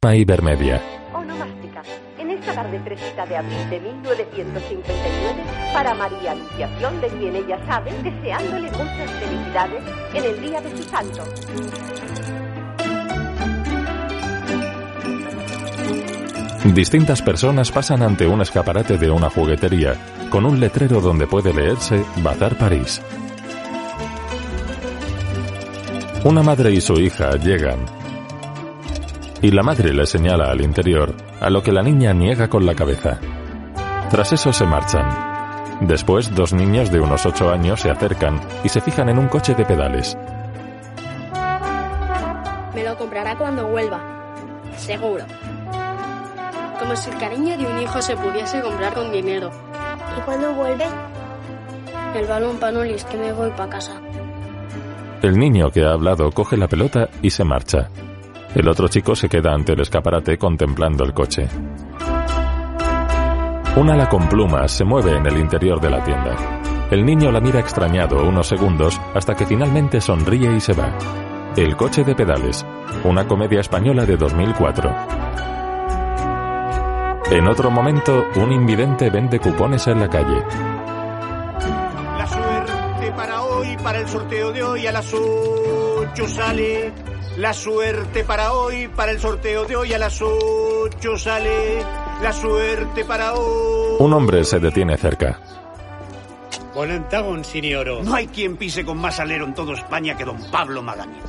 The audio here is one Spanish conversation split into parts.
Ibermedia. Onomástica. En esta tarde fresita de abril de 1959, para María Anunciación, de quien ella sabe, deseándole muchas felicidades en el día de su santo. Distintas personas pasan ante un escaparate de una juguetería con un letrero donde puede leerse Bazar París. Una madre y su hija llegan y la madre le señala al interior, a lo que la niña niega con la cabeza. Tras eso se marchan. Después, dos niños de unos ocho años se acercan y se fijan en un coche de pedales. Me lo comprará cuando vuelva. Seguro. Como si el cariño de un hijo se pudiese comprar con dinero. ¿Y cuándo vuelve? El balón panolis que me voy para casa. El niño que ha hablado coge la pelota y se marcha. El otro chico se queda ante el escaparate contemplando el coche. Un ala con plumas se mueve en el interior de la tienda. El niño la mira extrañado unos segundos hasta que finalmente sonríe y se va. El coche de pedales, una comedia española de 2004. En otro momento, un invidente vende cupones en la calle. La suerte para hoy, para el sorteo de hoy a las 8 sale. La suerte para hoy, para el sorteo de hoy a las 8 sale. La suerte para hoy. Un hombre se detiene cerca. No hay quien pise con más alero en toda España que don Pablo Magaña.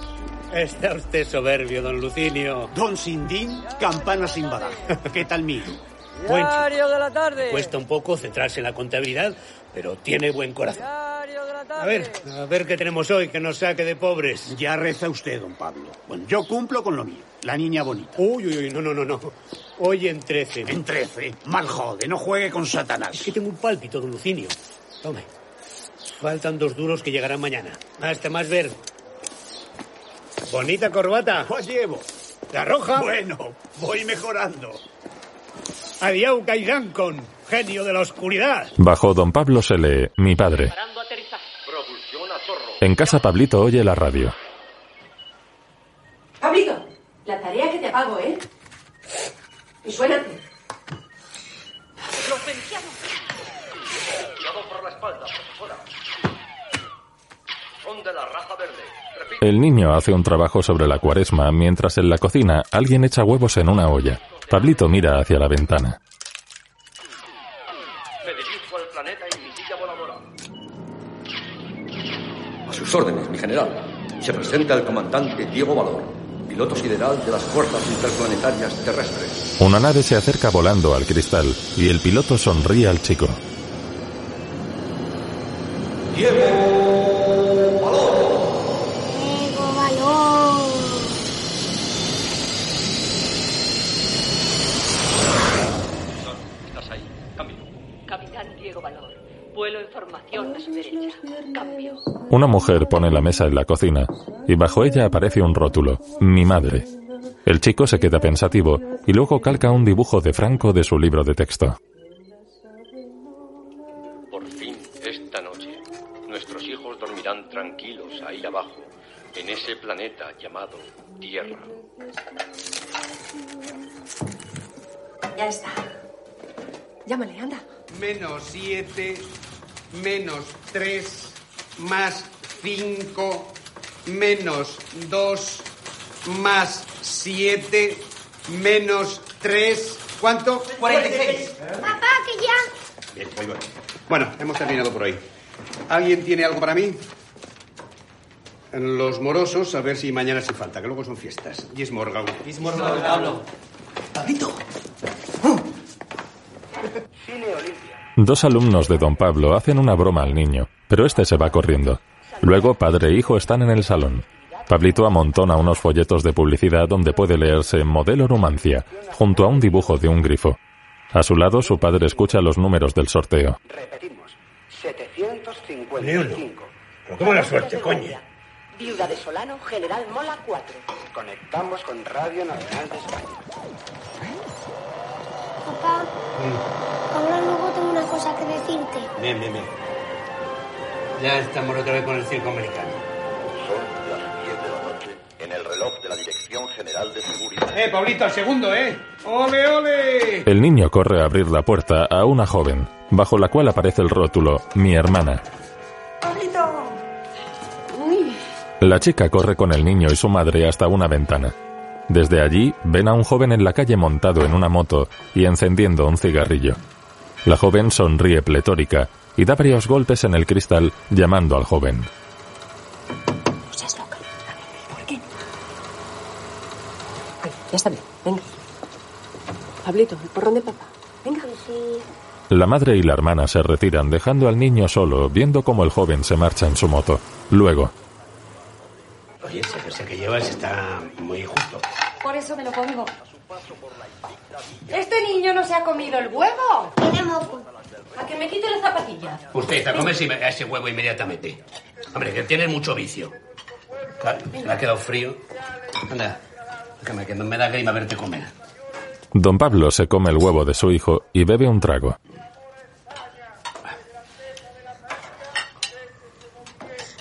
Está usted soberbio, don Lucinio. Don Sindín, campana sin badajo. ¿Qué tal mío? Buen chico. Diario de la tarde. Cuesta un poco centrarse en la contabilidad, pero tiene buen corazón. Diario de la tarde. A ver, a ver qué tenemos hoy que nos saque de pobres. Ya reza usted, don Pablo. Bueno, yo cumplo con lo mío. La niña bonita. Uy, uy, uy, no, no, no, no. Hoy en 13. En trece. Mal jode, no juegue con Es Satanás. que tengo un pálpito, don Lucinio. Tome. Faltan dos duros que llegarán mañana. Hasta más ver. Bonita corbata. Pues llevo. La roja. Bueno, voy mejorando. Adiós, con genio de la oscuridad. Bajo don Pablo se lee Mi padre. En casa Pablito oye la radio. Pablito, la tarea que te pago, ¿eh? Y suénate. El niño hace un trabajo sobre la cuaresma mientras en la cocina alguien echa huevos en una olla. Pablito mira hacia la ventana. Me dirijo al planeta y mi silla voladora. Sus órdenes, mi general. Se presenta el comandante Diego Valor, piloto sideral de las fuerzas interplanetarias terrestres. Una nave se acerca volando al cristal y el piloto sonríe al chico. Diego Valor. Diego Valor. Estás ahí. Cambio. Capitán Diego Valor. Vuelo en formación a su derecha. Cambio. Una mujer pone la mesa en la cocina y bajo ella aparece un rótulo, Mi madre. El chico se queda pensativo y luego calca un dibujo de Franco de su libro de texto. Por fin, esta noche, nuestros hijos dormirán tranquilos ahí abajo, en ese planeta llamado Tierra. Ya está. Llámale, anda. menos 7, menos 3, más 5, menos 2, más 7, menos 3. ¿Cuánto? 46. Papá, que ya. Bien, muy bueno. Bueno, hemos terminado por hoy. ¿Alguien tiene algo para mí? En los morosos, a ver si mañana se falta, que luego son fiestas. Gismorgau. Gismorgau, Pablo. Pablito. Dos alumnos de don Pablo hacen una broma al niño, pero este se va corriendo. Luego padre e hijo están en el salón. Pablito amontona unos folletos de publicidad donde puede leerse Modelo Numancia, junto a un dibujo de un grifo. A su lado su padre escucha los números del sorteo. Repetimos. 755. Ni uno. Pero qué mala suerte, coño. Viuda de Solano, General Mola 4. Conectamos con Radio Nacional de España. Papá, ahora luego cosa que decirte. Bien, bien, bien. Ya estamos otra vez con el circo americano. Son las 10 de la noche en el reloj de la Dirección General de Seguridad. Eh, Pablito, al segundo, ¿eh? ¡Ole, ole! El niño corre a abrir la puerta a una joven, bajo la cual aparece el rótulo Mi hermana. ¡Pablito! Uy, La chica corre con el niño y su madre hasta una ventana. Desde allí ven a un joven en la calle montado en una moto y encendiendo un cigarrillo. La joven sonríe pletórica y da varios golpes en el cristal llamando al joven. no seas loca. ¿Por qué? Ay, ya está bien, venga. Pablito, el porrón de papá. Venga. La madre y la hermana se retiran dejando al niño solo, viendo cómo el joven se marcha en su moto. Luego, Oye, ese jersey que llevas está muy justo. Por eso me lo pongo. ¿Este niño no se ha comido el huevo? Tiene moco. A que me quite la zapatilla. Usted, a comer ese huevo inmediatamente. Hombre, que tienes mucho vicio. Claro, se me ha quedado frío. Anda, que me, que me da grima verte comer. don Pablo se come el huevo de su hijo y bebe un trago.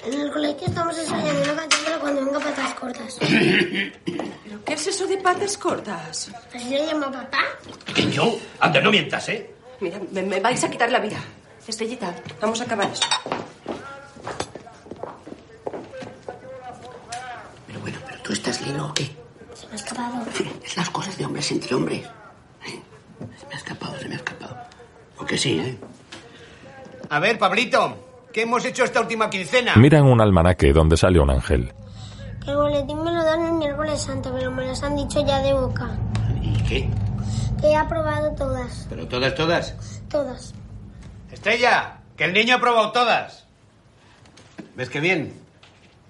En el colegio estamos ensayando una canción para cuando venga patas cortas. ¿Pero qué es eso de patas cortas? ¿Así le llama papá? ¿Quién yo? Anda, no mientas, ¿eh? Mira, me, me vais a quitar la vida. Estrellita, vamos a acabar esto. Pero bueno, pero tú estás lino o qué? Se me ha escapado. Es las cosas de hombres entre hombres. ¿eh? Se me ha escapado, se me ha escapado. Aunque sí, ¿eh? A ver, Pablito, ¿qué hemos hecho esta última quincena? Miran un almanaque donde sale un ángel. El boletín me lo dan el miércoles santo, pero me los han dicho ya de boca. ¿Y qué? Que he aprobado todas. ¿Pero todas, todas? Todas. Estrella, que el niño ha probado todas. ¿Ves qué bien?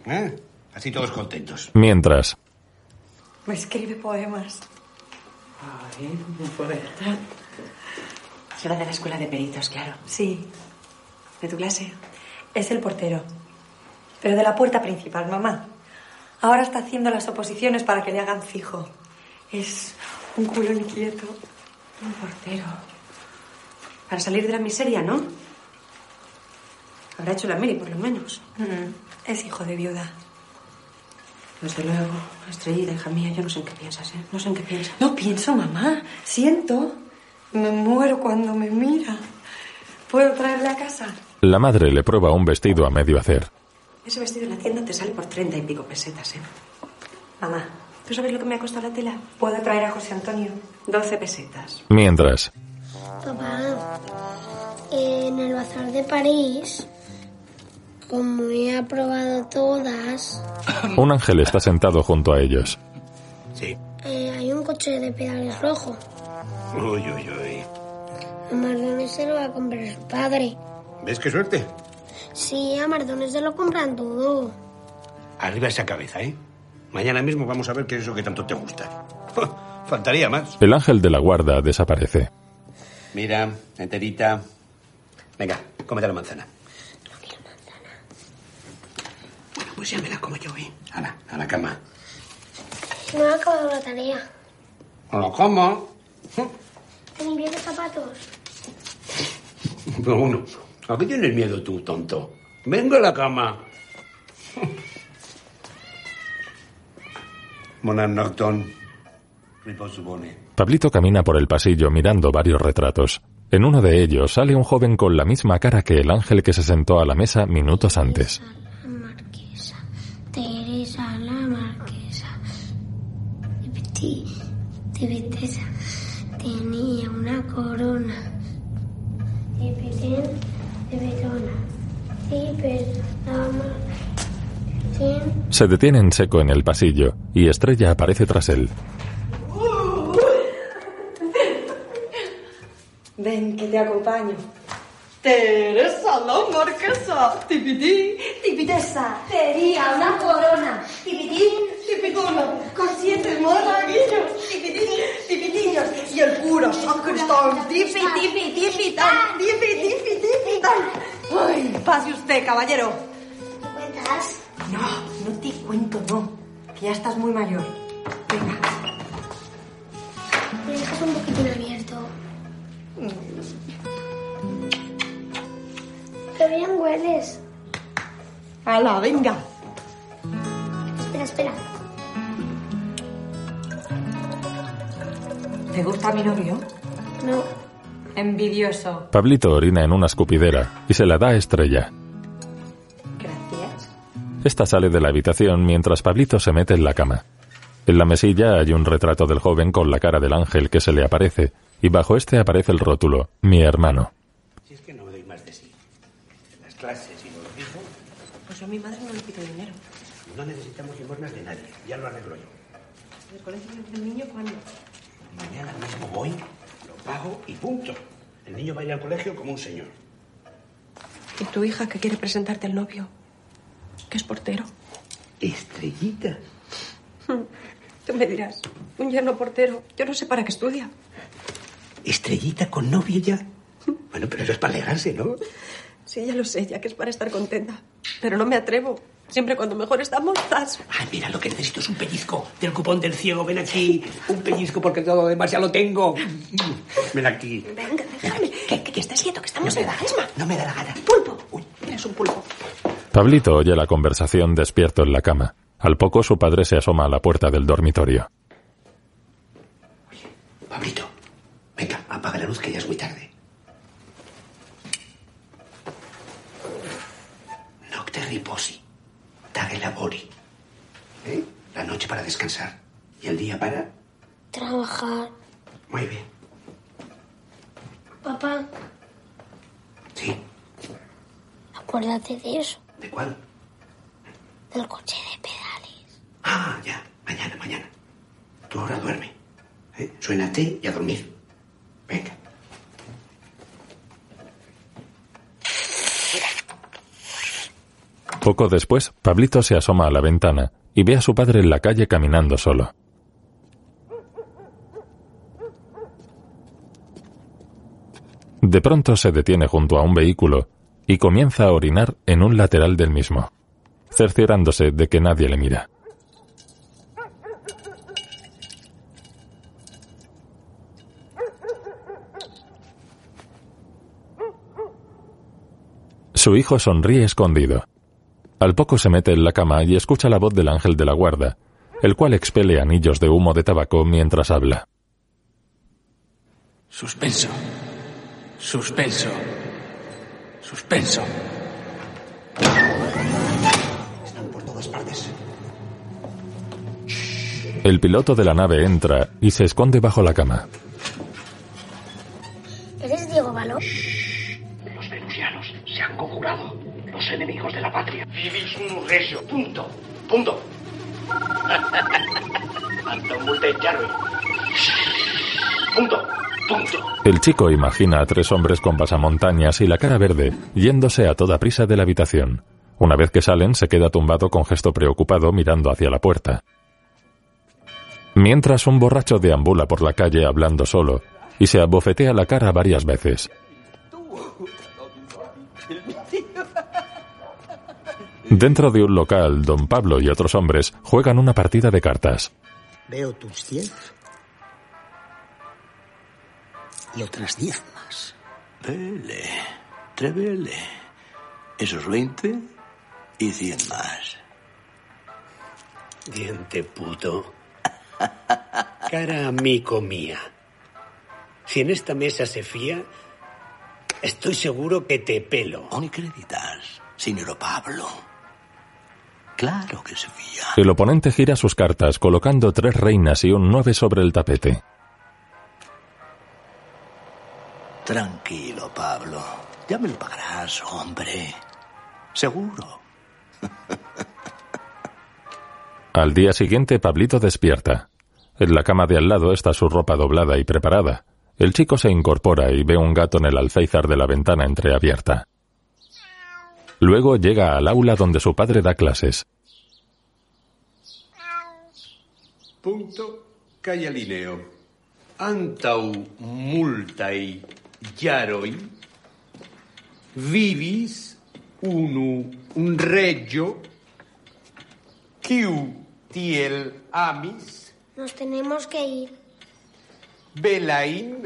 ¿Eh? Así todos contentos. Mientras, Me escribe poemas. Ay, un poeta. Será de la escuela de peritos, claro. Sí, ¿De tu clase? es el portero. Pero de la puerta principal, mamá. Ahora está haciendo las oposiciones para que le hagan fijo. Es un culo inquieto. Un portero. Para salir de la miseria, ¿no? Habrá hecho la mili, por lo menos. Mm, es hijo de viuda. Desde luego, Estrellita, hija mía, yo no sé en qué piensas, ¿eh? No sé en qué piensas. No pienso, mamá. Siento. Me muero cuando me mira. ¿Puedo traerle a casa? la madre le prueba un vestido a medio hacer. Ese vestido en la tienda te sale por treinta y pico pesetas, ¿eh? Mamá, ¿Tú sabes lo que me ha costado la tela? ¿puedo traer a José Antonio? Doce pesetas. Mientras, Papá, en el bazar de París, como he aprobado todas, un ángel está sentado junto a ellos. Sí. eh, hay un coche de pedales rojo. Uy, uy, uy. A Mardones se lo va a comprar su padre. ¿Ves qué suerte? Sí, a Mardones se lo compran todo. Arriba esa cabeza, ¿eh? Mañana mismo vamos a ver qué es eso que tanto te gusta. Faltaría más. El ángel de la guarda desaparece. Mira, enterita. Venga, cómete la manzana. Bueno, pues ya me la como yo, ¿eh? A la, a la cama. No he acabado la tarea. A la cama. Ten bien los zapatos. Pero bueno, ¿a qué tienes miedo tú, tonto? Venga a la cama. Monan Norton. Riposo bone. Pablito camina por el pasillo mirando varios retratos. En uno de ellos sale un joven con la misma cara que el ángel que se sentó a la mesa minutos antes. La marquesa. Teresa la marquesa. De Betesa. Tenía una corona. De Petén, de Betona. Y pensaba. Se detiene en seco en el pasillo y Estrella aparece tras él. Ven, que te acompaño. Teresa, la marquesa. Tipití, tipitesa. Tenía una corona. Tipitín, tipitona. Con siete monaguillos. Tipitín, tipitiños. Y el cura sacristán. Tipi, tipi, tipitán. Tipi, tipi, tipitán. Ay, pase usted, caballero. ¿Me cuentas? No, no te cuento, no. Que ya estás muy mayor. Venga. Me dejas un poquitín abierto. Qué bien hueles. Hala, venga. Espera, espera. ¿Te gusta mi novio? No. Envidioso. Pablito orina en una escupidera y se la da a Estrella. Gracias. Esta sale de la habitación mientras Pablito se mete en la cama. En la mesilla hay un retrato del joven con la cara del ángel que se le aparece, y bajo este aparece el rótulo, mi hermano. Si es que no me doy más de sí. Las clases y los hijos, Pues a mi madre no le pido dinero. no necesitamos limosnas de nadie. Ya lo arreglo yo. ¿El colegio del niño cuándo? Mañana mismo voy, pago y punto. El niño va a ir al colegio como un señor. ¿Y tu hija que quiere presentarte al novio? Que es portero. Estrellita. Tú me dirás, un yerno portero. Yo no sé para qué estudia. Estrellita con novio ya. Bueno, pero eso es para alegrarse, ¿no? Sí, ya lo sé, ya que es para estar contenta. Pero no me atrevo. Siempre cuando mejor estamos, ¡zas! Ay, mira, lo que necesito es un pellizco del cupón del ciego. Ven aquí. Un pellizco porque todo lo demás ya lo tengo. Ven aquí. Venga, déjame. Que, que, que estés quieto, que estamos No en la esma. No me da la gana. Pulpo. Eres un pulpo. Pablito oye la conversación despierto en la cama. Al poco su padre se asoma a la puerta del dormitorio. Pablito, venga, apaga la luz que ya es muy tarde. Nocte riposi, tage labori. ¿Eh? La noche para descansar y el día para... Trabajar. Muy bien. Papá, Sí, acuérdate de eso. ¿de cuál? Del coche de pedales. Ah, ya, mañana, mañana. Tú ahora duerme. ¿eh? Suénate y a dormir. Poco después, Pablito se asoma a la ventana y ve a su padre en la calle caminando solo. De pronto se detiene junto a un vehículo y comienza a orinar en un lateral del mismo, cerciorándose de que nadie le mira. Su hijo sonríe escondido. Al poco se mete en la cama y escucha la voz del ángel de la guarda, el cual expele anillos de humo de tabaco mientras habla. Suspenso. Suspenso. Suspenso. Están por todas partes. El piloto de la nave entra y se esconde bajo la cama. Enemigos de la patria. Vivis un regio. Punto. Punto. Punto. Punto. El chico imagina a tres hombres con pasamontañas y la cara verde yéndose a toda prisa de la habitación. Una vez que salen, se queda tumbado con gesto preocupado mirando hacia la puerta. Mientras un borracho deambula por la calle hablando solo y se abofetea la cara varias veces. Dentro de un local, don Pablo y otros hombres juegan una partida de cartas. Veo tus diez. Y otras diez más. Vele, trevele. Esos 20 y 100 más. Diente puto. Cara amigo mía. Si en esta mesa se fía, estoy seguro que te pelo. Oni creditas, señor Pablo. Claro que se fía. El oponente gira sus cartas colocando tres reinas y un nueve sobre el tapete. Tranquilo, Pablo. Ya me lo pagarás, hombre. Seguro. Al día siguiente, Pablito despierta. En la cama de al lado está su ropa doblada y preparada. El chico se incorpora y ve un gato en el alféizar de la ventana entreabierta. Luego llega al aula donde su padre da clases. Punto callalineo. Antau multai jaroi vivis unu un regio quiu tiel amis Nos tenemos que ir. belain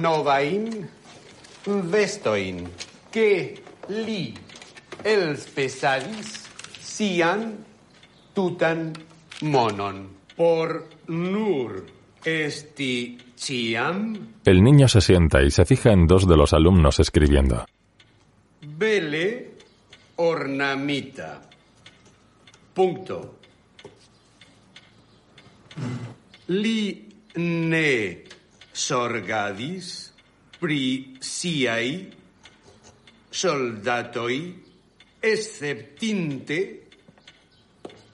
novain vestoin que li elspesadis sian tutan monon por nur Esti Chiam El niño se sienta y se fija en dos de los alumnos escribiendo. Bele Ornamita. Punto. Li ne sorgadis prisiai soldatoi exceptinte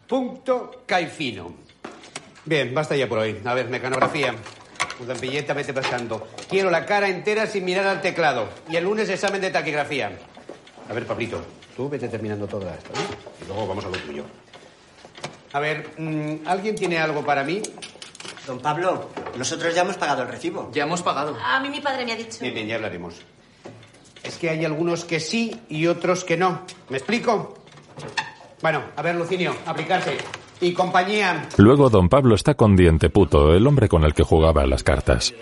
punto caifino. Bien, basta ya por hoy. A ver, mecanografía. Udampilleta, vete pasando. Quiero la cara entera sin mirar al teclado. Y el lunes examen de taquigrafía. A ver, Pablito, tú vete terminando todo esto, ¿eh? Y luego vamos a lo tuyo. A ver, mm, ¿alguien tiene algo para mí? Don Pablo, nosotros ya hemos pagado el recibo. Ya hemos pagado. A mí mi padre me ha dicho. Bien, bien, ya hablaremos. Que hay algunos que sí y otros que no. ¿Me explico? Bueno, a ver, Lucinio, aplicarse. Y compañía. Luego don Pablo está con Diente Puto, el hombre con el que jugaba a las cartas.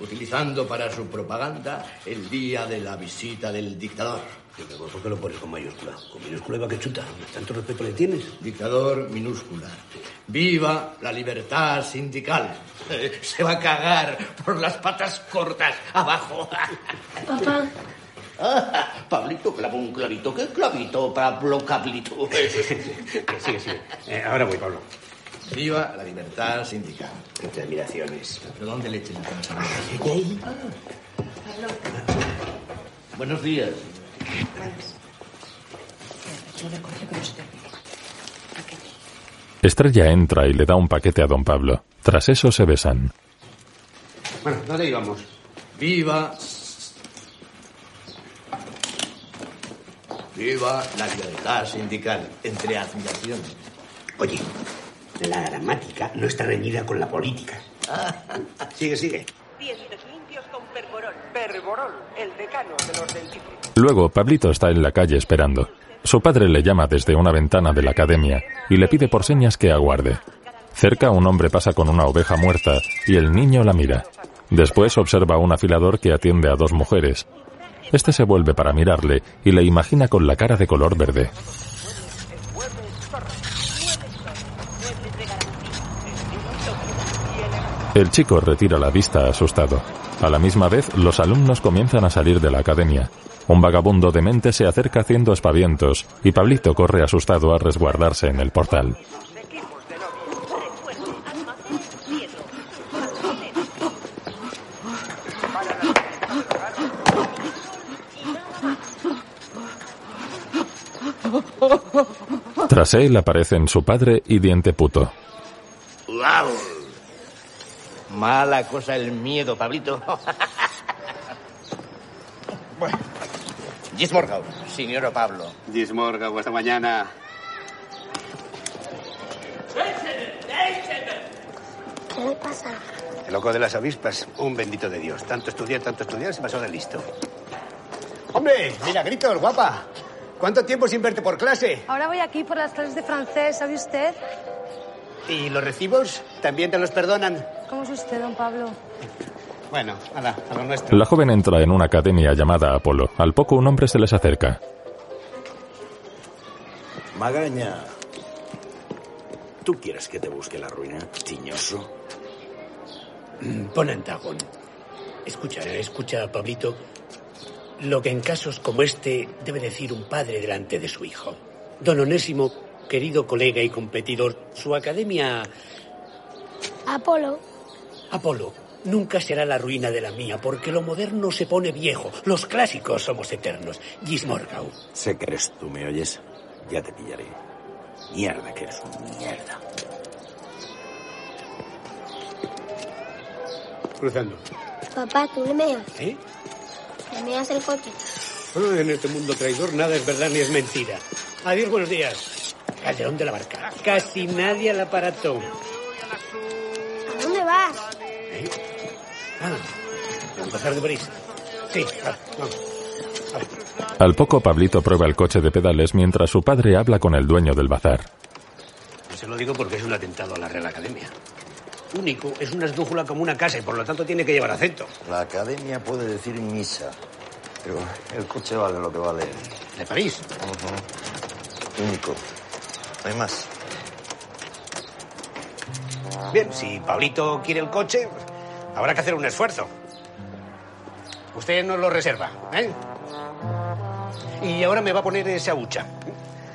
Utilizando para su propaganda el día de la visita del dictador. ¿Por qué lo pones con mayúscula? Con minúscula iba que chuta. ¿Tanto respeto le tienes? Dictador minúscula. Viva la libertad sindical. Se va a cagar por las patas cortas abajo. Papá, Ah, Pablito clava un clavito. ¿Qué clavito, Pablo Cablito? Sigue, sigue. Eh, ahora voy, Pablo. Viva la libertad sindical. Entre admiraciones. ¿Pero dónde le echen la casa? Buenos días. Estrella entra y le da un paquete a don Pablo. Tras eso se besan. Bueno, ¿dónde íbamos? Viva. Viva la libertad sindical. Entre admiraciones. Oye, la gramática no está reñida con la política. Sigue, sigue. Perborol. Perborol, el decano de los. Luego, Pablito está en la calle esperando. Su padre le llama desde una ventana de la academia y le pide por señas que aguarde. Cerca un hombre pasa con una oveja muerta y el niño la mira. Después observa a un afilador que atiende a dos mujeres. Este se vuelve para mirarle y le imagina con la cara de color verde. El chico retira la vista asustado. A la misma vez, los alumnos comienzan a salir de la academia. Un vagabundo demente se acerca haciendo espavientos y Pablito corre asustado a resguardarse en el portal. Tras él aparecen su padre y Diente Puto. Mala cosa el miedo, Pablito. bueno. Gismorgau, señor Pablo. Gismorgau, hasta mañana. ¿qué le pasa? El loco de las avispas, un bendito de Dios. Tanto estudiar, tanto estudiar, se pasó de listo. ¡Hombre! Mira, gritos, guapa. ¿Cuánto tiempo sin verte por clase? Ahora voy aquí por las clases de francés, ¿sabe usted? ¿Y los recibos? ¿También te los perdonan? ¿Cómo es usted, don Pablo? Bueno, ala, a lo nuestro. La joven entra en una academia llamada Apolo. Al poco un hombre se les acerca. Magaña. ¿Tú quieres que te busque la ruina, tiñoso? Pon Antagón. Escucha, escucha, Pablito. Lo que en casos como este debe decir un padre delante de su hijo. Don Onésimo, querido colega y competidor, su academia Apolo, Apolo nunca será la ruina de la mía, porque lo moderno se pone viejo. Los clásicos somos eternos. Gismorgau. Sé que eres tú, ¿me oyes? Ya te pillaré. Mierda, que eres un mierda. Cruzando. papá, tú le meas. ¿Eh? Le meas el coche. En este mundo traidor nada es verdad ni es mentira. Adiós, buenos días. Calderón de la barca. Casi nadie al aparato. ¿A dónde vas? Ah, ¿al bazar de París? Sí, va, vamos. Al poco Pablito prueba el coche de pedales mientras su padre habla con el dueño del bazar. Se lo digo porque es un atentado a la Real Academia. Único, es una esdrújula como una casa y por lo tanto tiene que llevar acento. La academia puede decir misa, pero el coche vale lo que vale. ¿De París? Único. No hay más. Bien, si Pablito quiere el coche, habrá que hacer un esfuerzo. Usted nos lo reserva, ¿eh? Y ahora me va a poner esa hucha.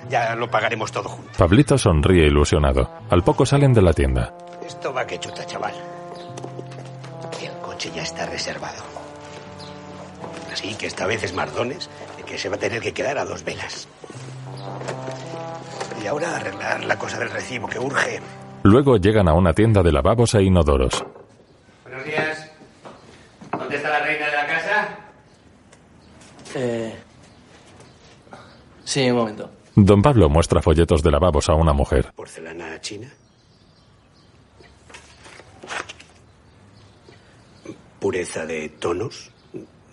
Ya lo pagaremos todo junto. Pablito sonríe ilusionado. Al poco salen de la tienda. Esto va que chuta, chaval. El coche ya está reservado. Así que esta vez es Mardones el que se va a tener que quedar a dos velas. Y ahora arreglar la cosa del recibo que urge. Luego llegan a una tienda de lavabos e inodoros. Buenos días. ¿Dónde está la reina de la casa? Eh... Sí, un momento. Don Pablo muestra folletos de lavabos a una mujer. ¿Porcelana china? ¿Pureza de tonos?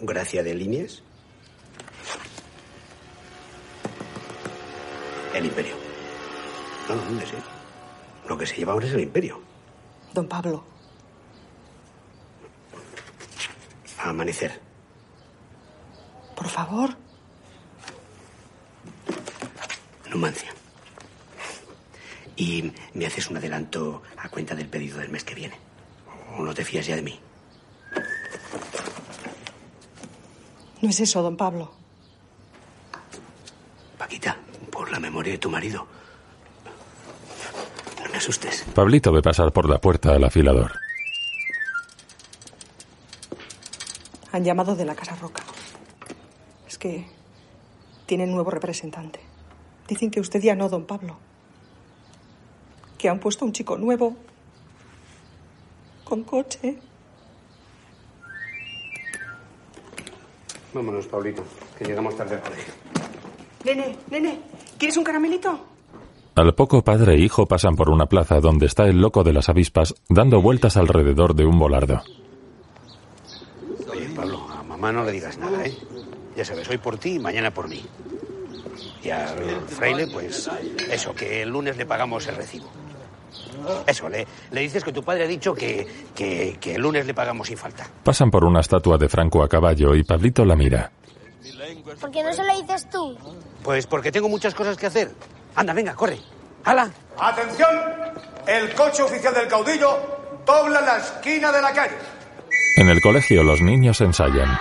¿Gracia de líneas? El imperio. No, no, ¿dónde sé? Lo que se lleva ahora es el imperio. Don Pablo, Amanecer. por favor. Numancia. Y me haces un adelanto a cuenta del pedido del mes que viene. ¿O no te fías ya de mí? No es eso, don Pablo. Paquita, por la memoria de tu marido. No me asustes. Pablito ve pasar por la puerta al afilador. Han llamado de la Casa Roca. Es que tienen nuevo representante. Dicen que usted ya no, don Pablo. Que han puesto un chico nuevo. Con coche. Vámonos, Pablito, que llegamos tarde al colegio. Nene, nene, ¿quieres un caramelito? Al poco padre e hijo pasan por una plaza donde está el loco de las avispas dando vueltas alrededor de un volardo. Oye, Pablo, a mamá no le digas nada, ¿eh? Ya sabes, hoy por ti y mañana por mí. Y al fraile, pues eso, que el lunes le pagamos el recibo. Eso, le, le dices que tu padre ha dicho que, que, que el lunes le pagamos sin falta. Pasan por una estatua de Franco a caballo y Pablito la mira. ¿Por qué no se lo dices tú? Pues porque tengo muchas cosas que hacer. Anda, venga, corre. ¡Hala! Atención, el coche oficial del caudillo dobla la esquina de la calle. En el colegio los niños ensayan.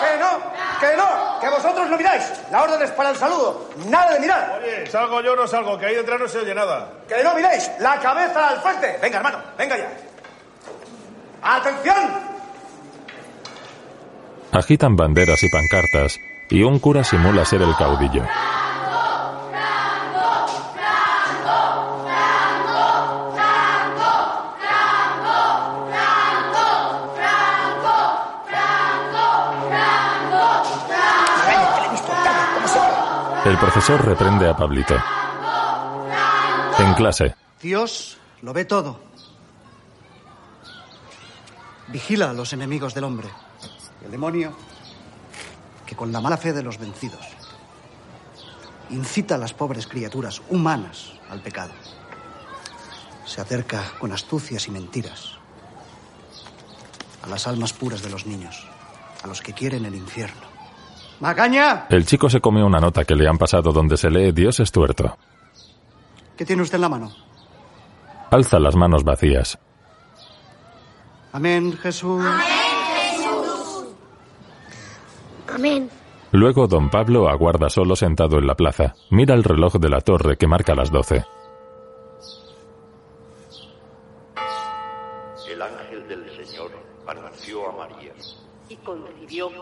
Que no, que no, que vosotros no miráis. La orden es para el saludo, nada de mirar. Oye, salgo yo o no salgo, que ahí detrás no se oye nada. Que no miráis, la cabeza al frente. Venga, hermano, venga ya. Atención, Agitan banderas y pancartas y un cura simula ser el caudillo. El profesor reprende a Pablito. En clase, Dios lo ve todo. Vigila a los enemigos del hombre. El demonio, que con la mala fe de los vencidos, incita a las pobres criaturas humanas al pecado. Se acerca con astucias y mentiras a las almas puras de los niños, a los que quieren el infierno. ¡Magaña! el chico se come una nota que le han pasado donde se lee Dios es tuerto. ¿Qué tiene usted en la mano? Alza las manos vacías. Amén, Jesús. Amén. Luego don Pablo aguarda solo sentado en la plaza. Mira el reloj de la torre que marca las doce.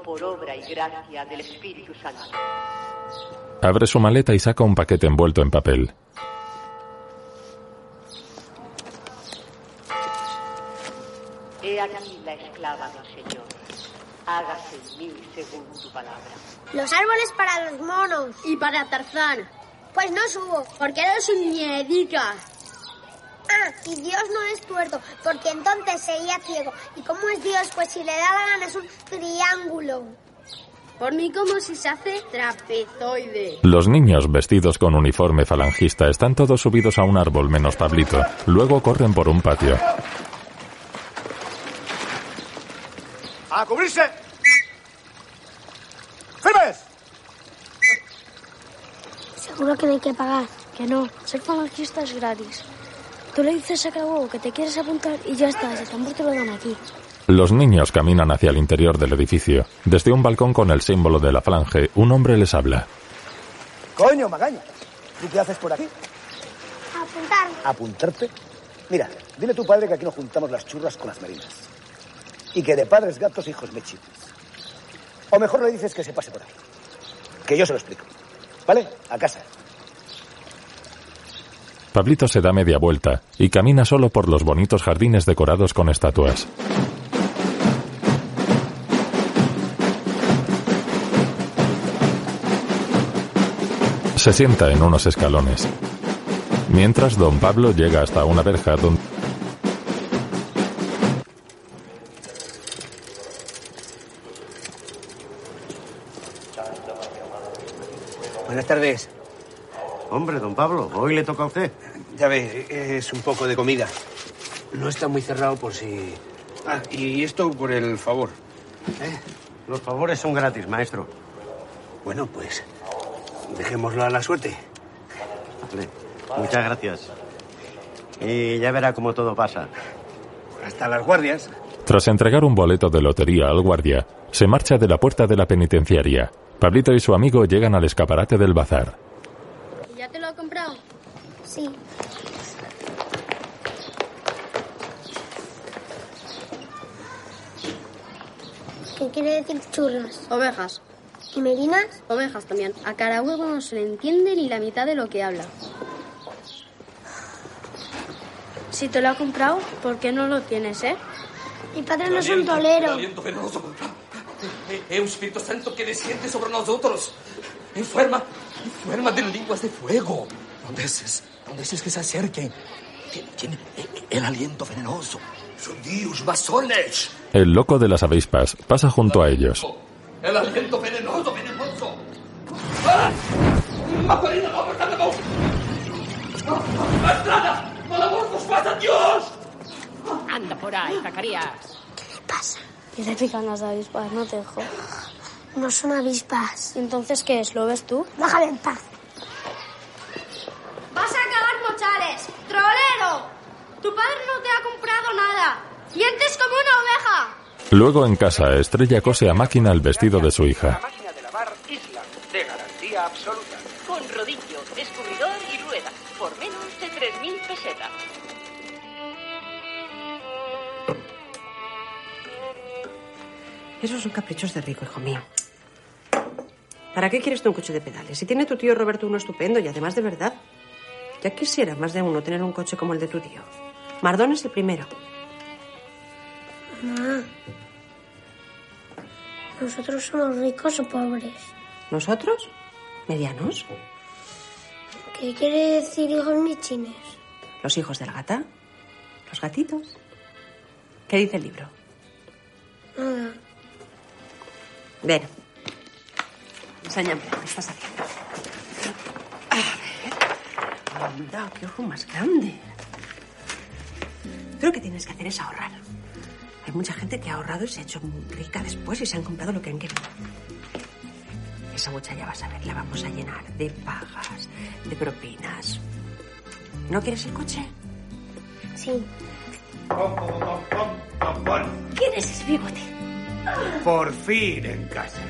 Por obra y gracia del Espíritu Santo. Abre su maleta y saca un paquete envuelto en papel. He aquí la esclava del Señor. Hágase en mí según tu palabra. Los árboles para los monos. Y para Tarzán. Pues no subo. Porque eres un miedica. Ah, y Dios no es tuerto, porque entonces sería ciego. ¿Y cómo es Dios? Pues si le da la gana es un triángulo. Por mí como si se hace trapezoide. Los niños vestidos con uniforme falangista están todos subidos a un árbol menos Pablito. Luego corren por un patio. a cubrirse. ¡Firmes! Seguro que no hay que pagar. Que no, ser falangista es gratis. Tú le dices a Carahuevo que te quieres apuntar y ya está, ese tambor te lo dan aquí. Los niños caminan hacia el interior del edificio. Desde un balcón con el símbolo de la falange, un hombre les habla. Coño, Magaña. ¿Tú qué haces por aquí? Apuntar. ¿Apuntarte? Mira, dile a tu padre que aquí no juntamos las churras con las merinas. Y que de padres gatos, hijos mechitos. O mejor le dices que se pase por ahí. Que yo se lo explico. ¿Vale? A casa. Pablito se da media vuelta y camina solo por los bonitos jardines decorados con estatuas. Se sienta en unos escalones. Mientras don Pablo llega hasta una verja donde... Buenas tardes. Hombre, don Pablo, hoy le toca a usted. Ya ve, es un poco de comida. No está muy cerrado por si... Ah, y esto por el favor. ¿Eh? Los favores son gratis, maestro. Bueno, pues dejémoslo a la suerte. Vale, muchas gracias. Y ya verá cómo todo pasa. Hasta las guardias. Tras entregar un boleto de lotería al guardia, se marcha de la puerta de la penitenciaria. Pablito y su amigo llegan al escaparate del bazar. ¿Ya te lo ha comprado? Sí. ¿Qué quiere decir churras? Ovejas. ¿Y merinas? Ovejas también. A Carahuevo no se le entiende ni la mitad de lo que habla. Si te lo ha comprado, ¿por qué no lo tienes, eh? Mi padre no es un tolero. aliento venenoso. Es un Espíritu Santo que desciende sobre nosotros. Enferma, enferma de lenguas de fuego. ¿Dónde es? ¿Dónde es que se acerquen? Tiene, tiene el aliento venenoso. Son Dios, masones. El loco de las avispas pasa junto a ellos. El aliento venenoso, venenoso. ¡Ah! ¡Macorina, no, no! ¡No Dios! Anda por ahí, Zacarías. ¿Qué le pasa? Que te pican las avispas, no te dejo. No son avispas. Entonces, ¿qué es? ¿Lo ves tú? Déjame en paz. ¡Vas a acabar mochales! ¡Trolero! Tu padre no te ha comprado nada. ¡Sientes como una oveja! Luego en casa, Estrella cose a máquina el vestido de su hija. Máquina de lavar Isla, de garantía absoluta. Con rodillo, descubridor y ruedas, por menos de 3.000 pesetas. Esos son caprichos de rico, hijo mío. ¿Para qué quieres tú un coche de pedales? Si tiene tu tío Roberto uno estupendo y además de verdad. Ya quisiera más de uno tener un coche como el de tu tío. Mardón es el primero. Mamá. ¿Nosotros somos ricos o pobres? ¿Nosotros? ¿Medianos? ¿Qué quiere decir hijos michines? ¿Los hijos del gata? ¿Los gatitos? ¿Qué dice el libro? Nada. Ven. Enséñame lo que estás haciendo. Anda, qué ojo más grande. Tú lo que tienes que hacer es ahorrar. Hay mucha gente que ha ahorrado y se ha hecho rica después y se han comprado lo que han querido. Esa bocha ya vas a ver, la vamos a llenar de pagas, de propinas. ¿No quieres el coche? Sí. ¿Quién es ese bigote? Por fin en casa.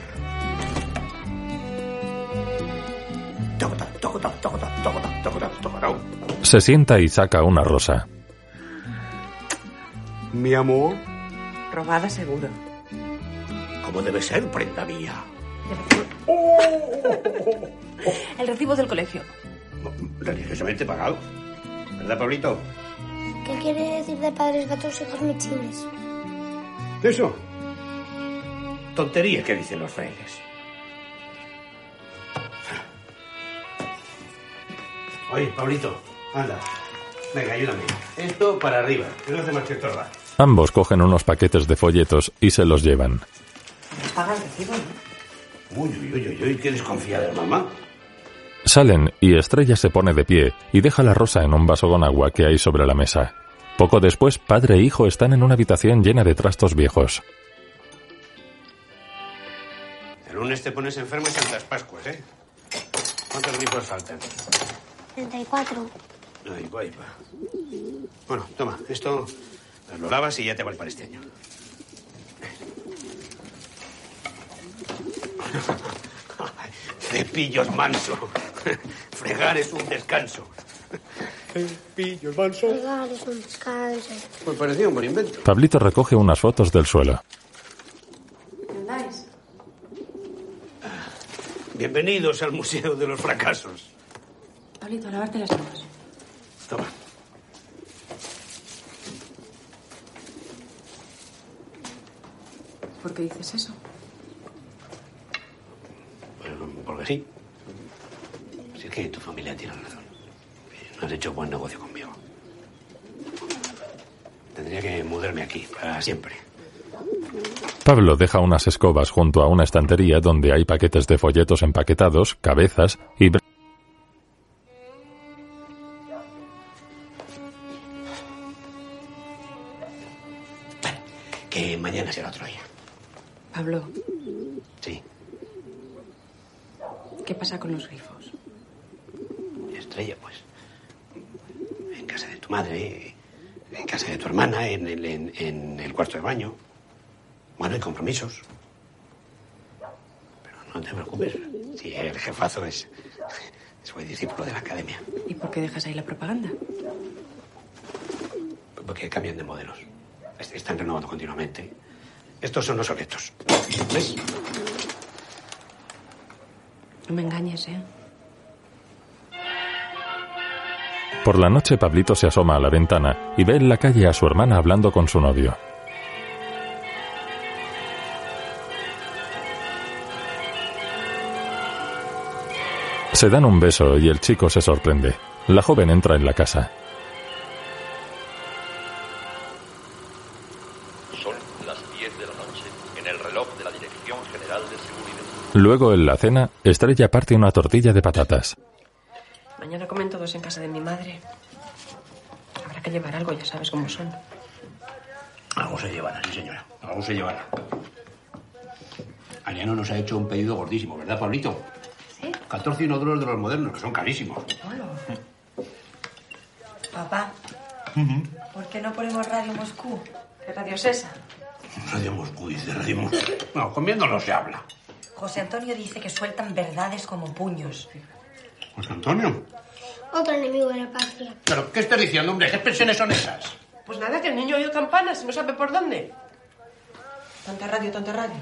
Se sienta y saca una rosa. Mi amor, Robada seguro. como debe ser, prenda mía. El recibo del colegio. Religiosamente pagado. ¿Verdad, Pablito? ¿Qué quiere decir de padres gatos hijos michines? Eso. Tontería que dicen los frailes. Oye, Pablito, anda. Venga, ayúdame. Esto para arriba, que no hace más que estorbar. Ambos cogen unos paquetes de folletos y se los llevan. Paga el recibo, ¿no? Uy, uy, uy, uy, uy, qué desconfiada es mamá. Salen y Estrella se pone de pie y deja la rosa en un vaso con agua que hay sobre la mesa. Poco después, padre e hijo están en una habitación llena de trastos viejos. El lunes te pones enfermo y Santas Pascuas, ¿eh? ¿Cuántos grifos faltan? 34. Ahí va, ahí va. Bueno, toma, esto lo lavas y ya te vale para este año. Cepillos manso. Fregar es un descanso. Cepillos manso. Fregar es un descanso. Me parecía un buen invento. Pablito recoge unas fotos del suelo. ¿Andáis? Bienvenidos al Museo de los Fracasos. Pablito, a lavarte las manos. Toma. ¿Por qué dices eso? Bueno, porque sí. Si es que tu familia tiene razón. No has hecho buen negocio conmigo. Tendría que mudarme aquí para siempre. Pablo deja unas escobas junto a una estantería donde hay paquetes de folletos empaquetados, cabezas y... mañana será otro día. Pablo, Sí. ¿qué pasa con los grifos? Estrella, pues. En casa de tu madre, en casa de tu hermana, en el, en- en el cuarto de baño. Bueno, hay compromisos. Pero no te preocupes. Si el jefazo es, es buen discípulo de la academia. ¿Y por qué dejas ahí la propaganda? Porque cambian de modelos. Est- Están renovando continuamente. Estos son obsoletos. ¿Ves? No me engañes, ¿eh? Por la noche Pablito se asoma a la ventana y ve en la calle a su hermana hablando con su novio. Se dan un beso y el chico se sorprende. La joven entra en la casa. Luego en la cena, Estrella parte una tortilla de patatas. Mañana comen todos en casa de mi madre. Habrá que llevar algo, ya sabes cómo son. Algo se llevará, sí, señora. Algo se llevará. Ariano nos ha hecho un pedido gordísimo, ¿verdad, Pablito? Sí. 14 inodoros de los modernos, que son carísimos. Papá, ¿por qué no ponemos Radio Moscú? ¿Qué radio es esa? Radio Moscú, dice Radio Moscú. No, comiendo no se habla. José Antonio dice que sueltan verdades como puños. José Antonio. Otro enemigo de la patria. ¿Pero qué estás diciendo, hombre? ¿Qué expresiones son esas? Pues nada, que el niño oye campanas y no sabe por dónde. Tanta radio, tanta radio.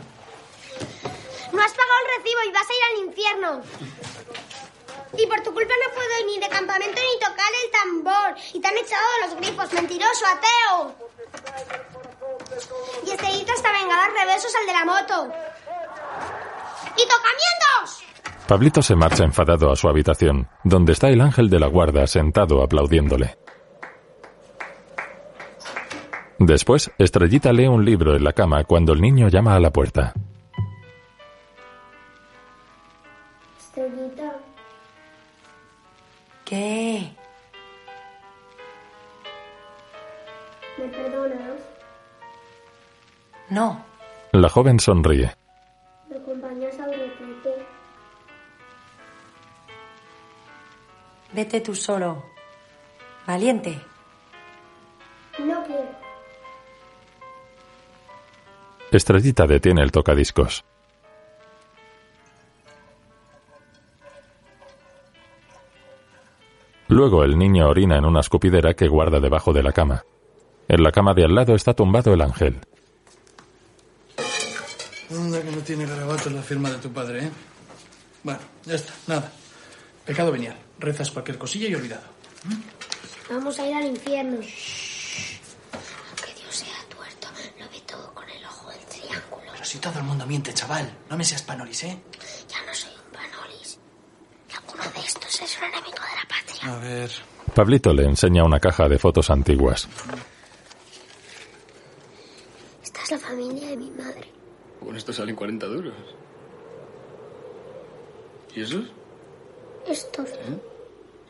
No has pagado el recibo y vas a ir al infierno. Y por tu culpa no puedo ir ni de campamento ni tocar el tambor. Y te han echado de los grifos, mentiroso, ateo. Y Estelita hasta venga a dar reversos al de la moto. ¡Y tocamientos! Pablito se marcha enfadado a su habitación, donde está el ángel de la guarda sentado aplaudiéndole. Después, Estrellita lee un libro en la cama cuando el niño llama a la puerta. Estrellita, ¿Qué? ¿me perdonas? No. La joven sonríe. Vete tú solo. Valiente. No quiero. Estrellita detiene el tocadiscos. Luego el niño orina en una escupidera que guarda debajo de la cama. En la cama de al lado está tumbado el ángel. Anda que no tiene garabato en la firma de tu padre, ¿eh? Bueno, ya está, nada. Pecado venial. Rezas cualquier cosilla y olvidado. Vamos a ir al infierno. Aunque Dios sea tuerto, lo ve todo con el ojo del triángulo. Pero si todo el mundo miente, chaval. No me seas panolis, ¿eh? Ya no soy un panolis. Y alguno de estos es un enemigo de la patria. A ver. Pablito le enseña una caja de fotos antiguas. Esta es la familia de mi madre. Con esto salen 40 duros. ¿Y esos? Estos,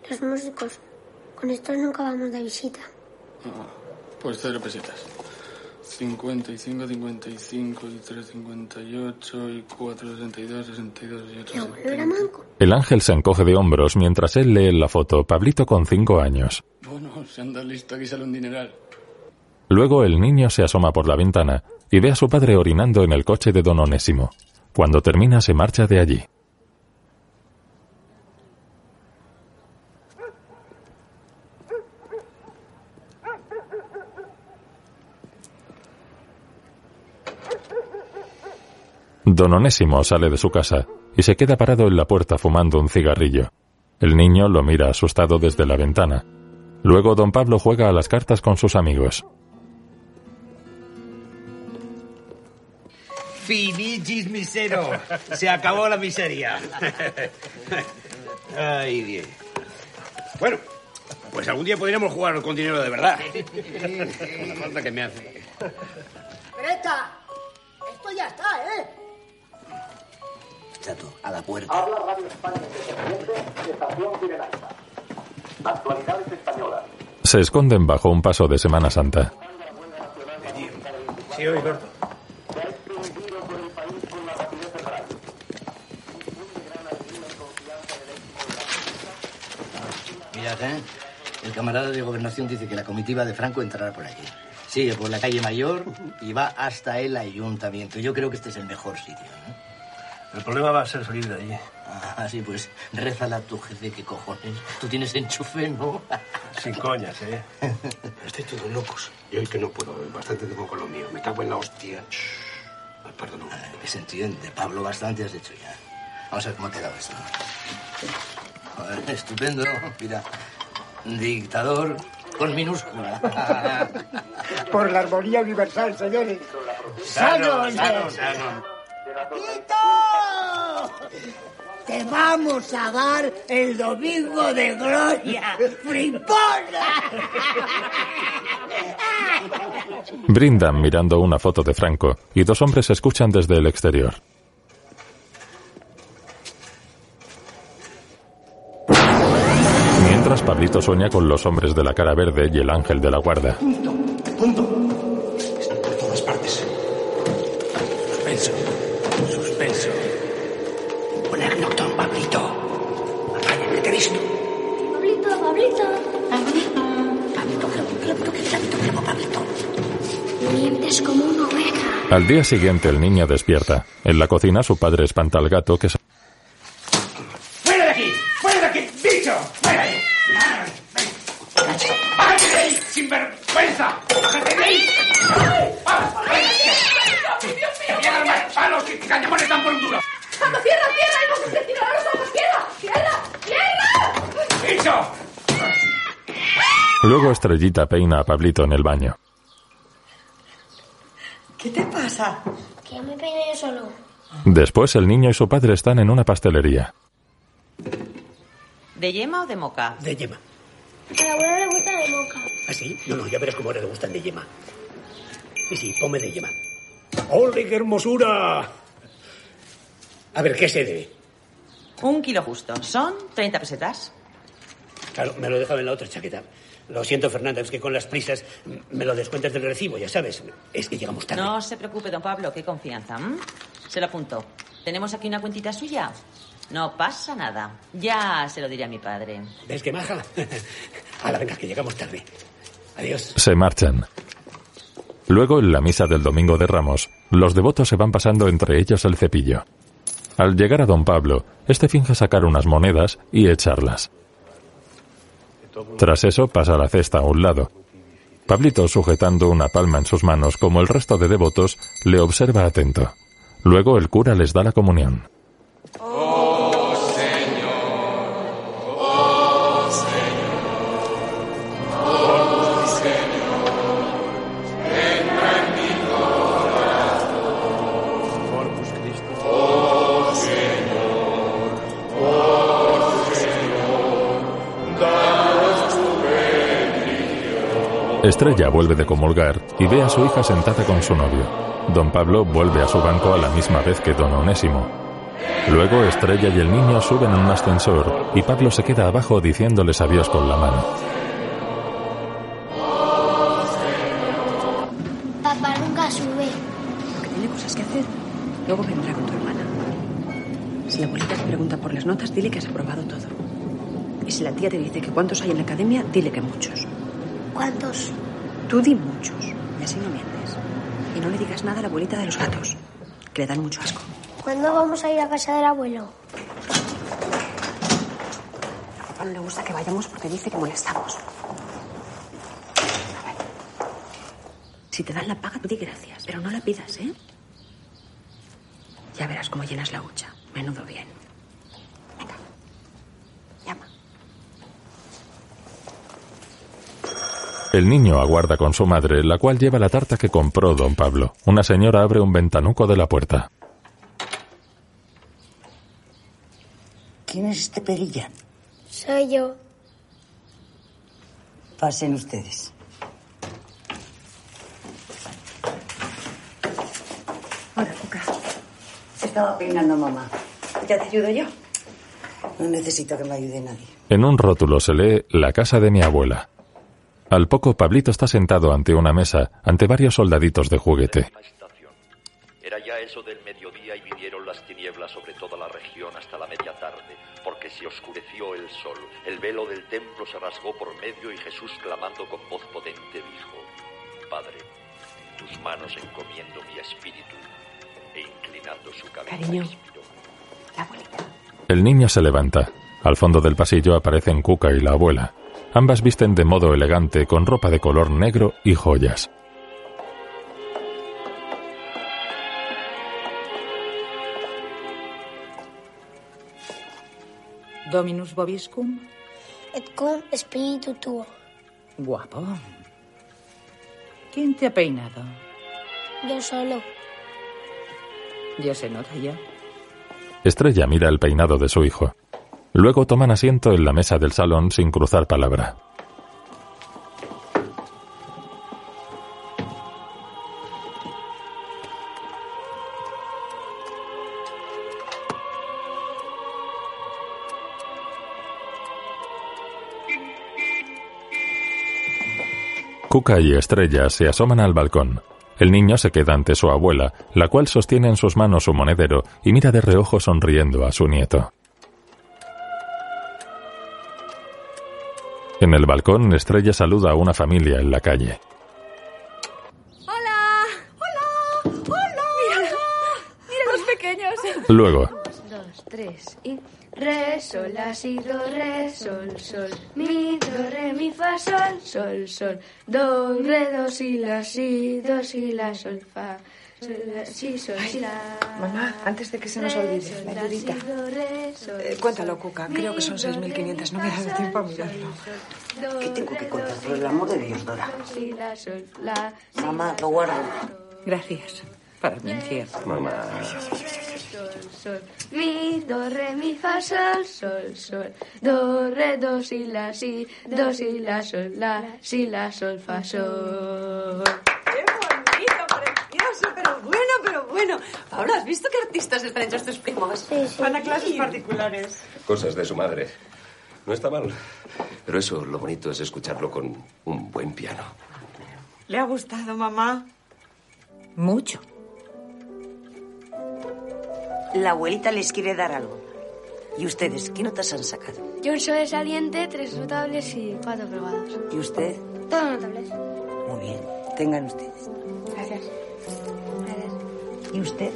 los músicos. Con estos nunca vamos de visita. Ah, pues cero pesetas. 55, 55 y 3, 58 y 4, 62, 62 y 8. El ángel se encoge de hombros mientras él lee la foto. Pablito con cinco años. Bueno, se anda listo, aquí sale un dineral. Luego el niño se asoma por la ventana y ve a su padre orinando en el coche de don Onésimo. Cuando termina se marcha de allí. Don Onésimo sale de su casa y se queda parado en la puerta fumando un cigarrillo. El niño lo mira asustado desde la ventana. Luego don Pablo juega a las cartas con sus amigos. Finichis misero. Se acabó la miseria. Ay, bien. Bueno, pues algún día podríamos jugar con dinero de verdad. Una falta que me hace. Greta, esto ya está, ¿eh? Chato, a la puerta. Habla Radio España Independiente, Estación Cirenaica. Actualidades españolas. Se esconden bajo un paso de Semana Santa. Sí, oye, corto. Mirad, ¿eh? El camarada de gobernación dice que la comitiva de Franco entrará por allí. Sigue por la calle Mayor y va hasta el ayuntamiento. Yo creo que este es el mejor sitio, ¿no? El problema va a ser salir de allí. Ah, sí, pues rézala a tu jefe, qué cojones. Tú tienes enchufe, ¿no? Sin coñas, ¿eh? Estoy todos locos. Y hoy que no puedo, bastante tengo con lo mío. Me cago en la hostia. Shh. Ay, Perdón. Que se entiende, Pablo, bastante has hecho ya. Vamos a ver cómo ha quedado esto. Joder, estupendo, mira. Dictador con minúscula. Por la armonía universal, señores. Shannon, Shannon. ¡Tito! Te vamos a dar el domingo de gloria, fripona. Brindan mirando una foto de Franco y dos hombres escuchan desde el exterior. Mientras Pablito sueña con los hombres de la cara verde y el ángel de la guarda. Punto. Están Al día siguiente el niño despierta. En la cocina su padre espanta al gato que... ¡Fuera de aquí! ¡Fuera de aquí! ¡Bicho! ¡Fuera de ahí! ¡Bájate de ahí! ¡Sinvergüenza! ¡Bájate de ahí! ¡Que pierdan más palos que cañamones dan por un duro! ¡Vamos, cierra, cierra! ¡Hemos que tirar a los ojos! ¡Cierra, cierra, cierra! ¡Bicho! Luego Estrellita peina a Pablito en el baño. ¿Qué te pasa? Que yo me peine yo solo. Después el niño y su padre están en una pastelería. ¿De yema o de moca? De yema. A la abuela le gusta de moca. ¿Ah, sí? No, no, ya verás cómo ahora le gustan de yema. Sí, sí, ponme de yema. ¡Ole, qué hermosura! A ver, ¿qué se debe? Un kilo justo. Son 30 pesetas. Claro, me lo dejaba en la otra chaqueta. Lo siento, Fernanda, es que con las prisas me lo descuentas del recibo, ya sabes. Es que llegamos tarde. No se preocupe, don Pablo, qué confianza. ¿m? Se lo apunto. ¿Tenemos aquí una cuentita suya? No pasa nada. Ya se lo diré a mi padre. ¿Ves qué maja? Hala, venga, que llegamos tarde. Adiós. Se marchan. Luego, en la misa del Domingo de Ramos, los devotos se van pasando entre ellos el cepillo. Al llegar a don Pablo, este finge sacar unas monedas y echarlas. Tras eso pasa la cesta a un lado. Pablito, sujetando una palma en sus manos como el resto de devotos, le observa atento. Luego el cura les da la comunión. Oh Estrella vuelve de comulgar y ve a su hija sentada con su novio. Don Pablo vuelve a su banco a la misma vez que don Onésimo. Luego Estrella y el niño suben en un ascensor y Pablo se queda abajo diciéndoles adiós con la mano. Papá cosas que hacer. Luego vendrá con tu hermana. Si la abuelita te pregunta por las notas, dile que has aprobado todo. Y si la tía te dice que cuántos hay en la academia, dile que muchos. ¿Cuántos? Tú di muchos. Y así no mientes. Y no le digas nada a la abuelita de los gatos, que le dan mucho asco. ¿Cuándo vamos a ir a casa del abuelo? A papá no le gusta que vayamos porque dice que molestamos. A ver. Si te dan la paga, tú di gracias, pero no la pidas, ¿eh? Ya verás cómo llenas la hucha. Menudo bien. Venga. Llama. El niño aguarda con su madre, la cual lleva la tarta que compró don Pablo. Una señora abre un ventanuco de la puerta. ¿Quién es este perilla? Soy yo. Pasen ustedes. Hola, Cuca. Estaba peinando mamá. ¿Ya te ayudo yo? No necesito que me ayude nadie. En un rótulo se lee La casa de mi abuela. Al poco, Pablito está sentado ante una mesa, ante varios soldaditos de juguete. Era ya eso del mediodía y vinieron las tinieblas sobre toda la región hasta la media tarde, porque se oscureció el sol, el velo del templo se rasgó por medio y Jesús clamando con voz potente dijo, Padre, en tus manos encomiendo mi espíritu, e inclinando su cabeza Cariño. expiró. La abuelita. El niño se levanta. Al fondo del pasillo aparecen Cuca y la abuela. Ambas visten de modo elegante con ropa de color negro y joyas. Dominus Bobiscum. Et cum spiritu tuo. Guapo. ¿Quién te ha peinado? Yo solo. Ya se nota ya. Estrella mira el peinado de su hijo. Luego toman asiento en la mesa del salón sin cruzar palabra. Cuca y Estrella se asoman al balcón. El niño se queda ante su abuela, la cual sostiene en sus manos su monedero y mira de reojo sonriendo a su nieto. En el balcón, Estrella saluda a una familia en la calle. ¡Hola! ¡Hola! ¡Hola! ¡Mira! ¡Mira los pequeños! Luego, Dos, tres y... Re, sol, la, si, do, re, sol, sol. Mi, do, re, mi, fa, sol, sol, sol. Do, re, do, si, la, si, do, si, la, sol, fa. La. Mamá, antes de que se nos olvide, sol, la ayudita. Eh, cuéntalo, Cuca. Creo que son Mi, do, re, 6.500. No me da tiempo a mirarlo. ¿Qué tengo que contar? Por el amor de Dios, Dora. Do, si, la, sol, la, si, Mamá, lo guardo. Gracias. Para mi infierno. Mamá. sol, sol. Mi, do, re, mi, fa, sol, sol, sol. Do, re, do, si, la, si, do, si, la, sol, la, si, la, sol, fa, sol. ¡Qué bonito, precioso! Pero bueno. Pablo, ¿has visto qué artistas están hechos tus primos? Sí, sí. Van a clases particulares. Cosas de su madre. No está mal. Pero eso, lo bonito es escucharlo con un buen piano. ¿Le ha gustado, mamá? Mucho. La abuelita les quiere dar algo. ¿Y ustedes qué notas han sacado? Yo un sobresaliente, tres notables y cuatro probados. ¿Y usted? Todos notables. Muy bien. Tengan ustedes. Gracias. ¿Y usted?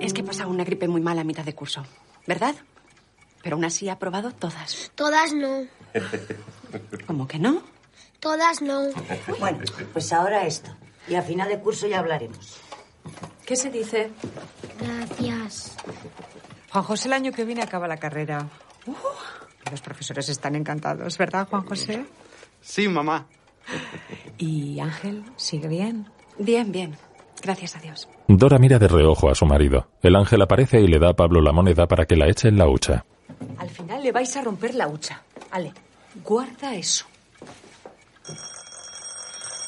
Es que he pasado una gripe muy mala a mitad de curso, ¿verdad? Pero aún así ha aprobado todas. Todas no. ¿Cómo que no? Todas no. Bueno, pues ahora esto. Y a final de curso ya hablaremos. ¿Qué se dice? Gracias. Juan José el año que viene acaba la carrera. Uh, los profesores están encantados, ¿verdad, Juan José? Sí, mamá. ¿Y Ángel sigue bien? Bien, bien. Gracias a Dios. Dora mira de reojo a su marido. El ángel aparece y le da a Pablo la moneda para que la eche en la hucha. Al final le vais a romper la hucha. Ale, guarda eso.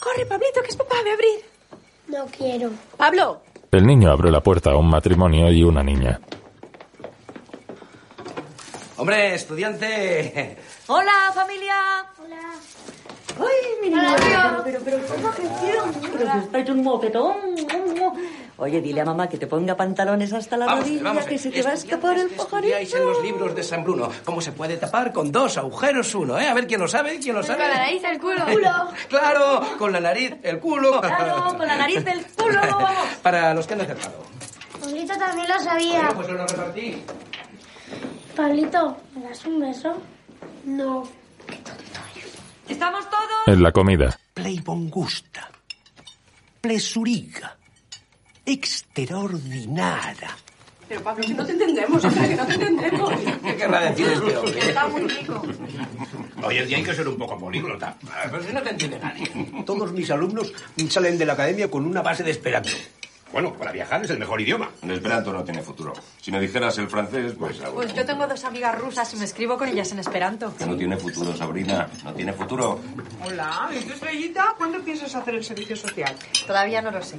Corre, Pablito, que es papá, ve a abrir. No quiero. Pablo. El niño abre la puerta a un matrimonio y una niña. Hombre, estudiante. Hola, familia. Hola. Ay, mi niño. Pero, pero, pero, ¿cómo atención? Pero si estáis un moquetón. Oye, dile a mamá que te ponga pantalones hasta la Vamos, rodilla, vamos, que se te va a escapar el pajarito. Estudiáis en los libros de San Bruno cómo se puede tapar con dos agujeros uno, ¿eh? A ver quién lo sabe, quién lo sabe. Con la nariz el culo. Claro, con la nariz, el culo. Claro, con la nariz del culo. Para los que han acertado. Pablito también lo sabía. Bueno, pues lo repartí. Pablito, ¿me das un beso? No. ¿Estamos todos? En la comida. Pleibongusta. Plesuriga. Extraordinaria. Pero Pablo, que no te entendemos, o sea, que no te entendemos. ¿Qué querrá decir este hombre? Está muy rico. Hoy en día hay que ser un poco políglota. Pero si no te entiende nadie. Todos mis alumnos salen de la academia con una base de esperanto. Bueno, para viajar es el mejor idioma. El esperanto no tiene futuro. Si me dijeras el francés, pues... Pues yo tengo dos amigas rusas y me escribo con ellas en esperanto. Que no tiene futuro, Sabrina. No tiene futuro. Hola, ¿y tú, Estrellita? ¿Cuándo piensas hacer el servicio social? Todavía no lo sé.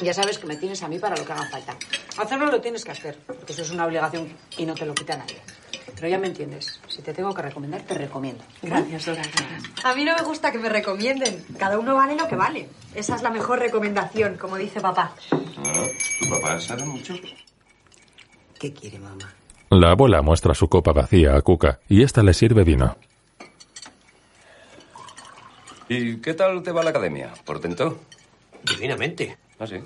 Ya sabes que me tienes a mí para lo que haga falta. Hacerlo lo tienes que hacer, porque eso es una obligación y no te lo quita nadie. Pero ya me entiendes. Si te tengo que recomendar, te recomiendo. Gracias, Dora. A mí no me gusta que me recomienden. Cada uno vale lo que vale. Esa es la mejor recomendación, como dice papá. Ah, ¿Tu papá sabe mucho? ¿Qué quiere mamá? La abuela muestra su copa vacía a Cuca y ésta le sirve vino. ¿Y qué tal te va la academia? ¿Portento? Divinamente. Ah, sí.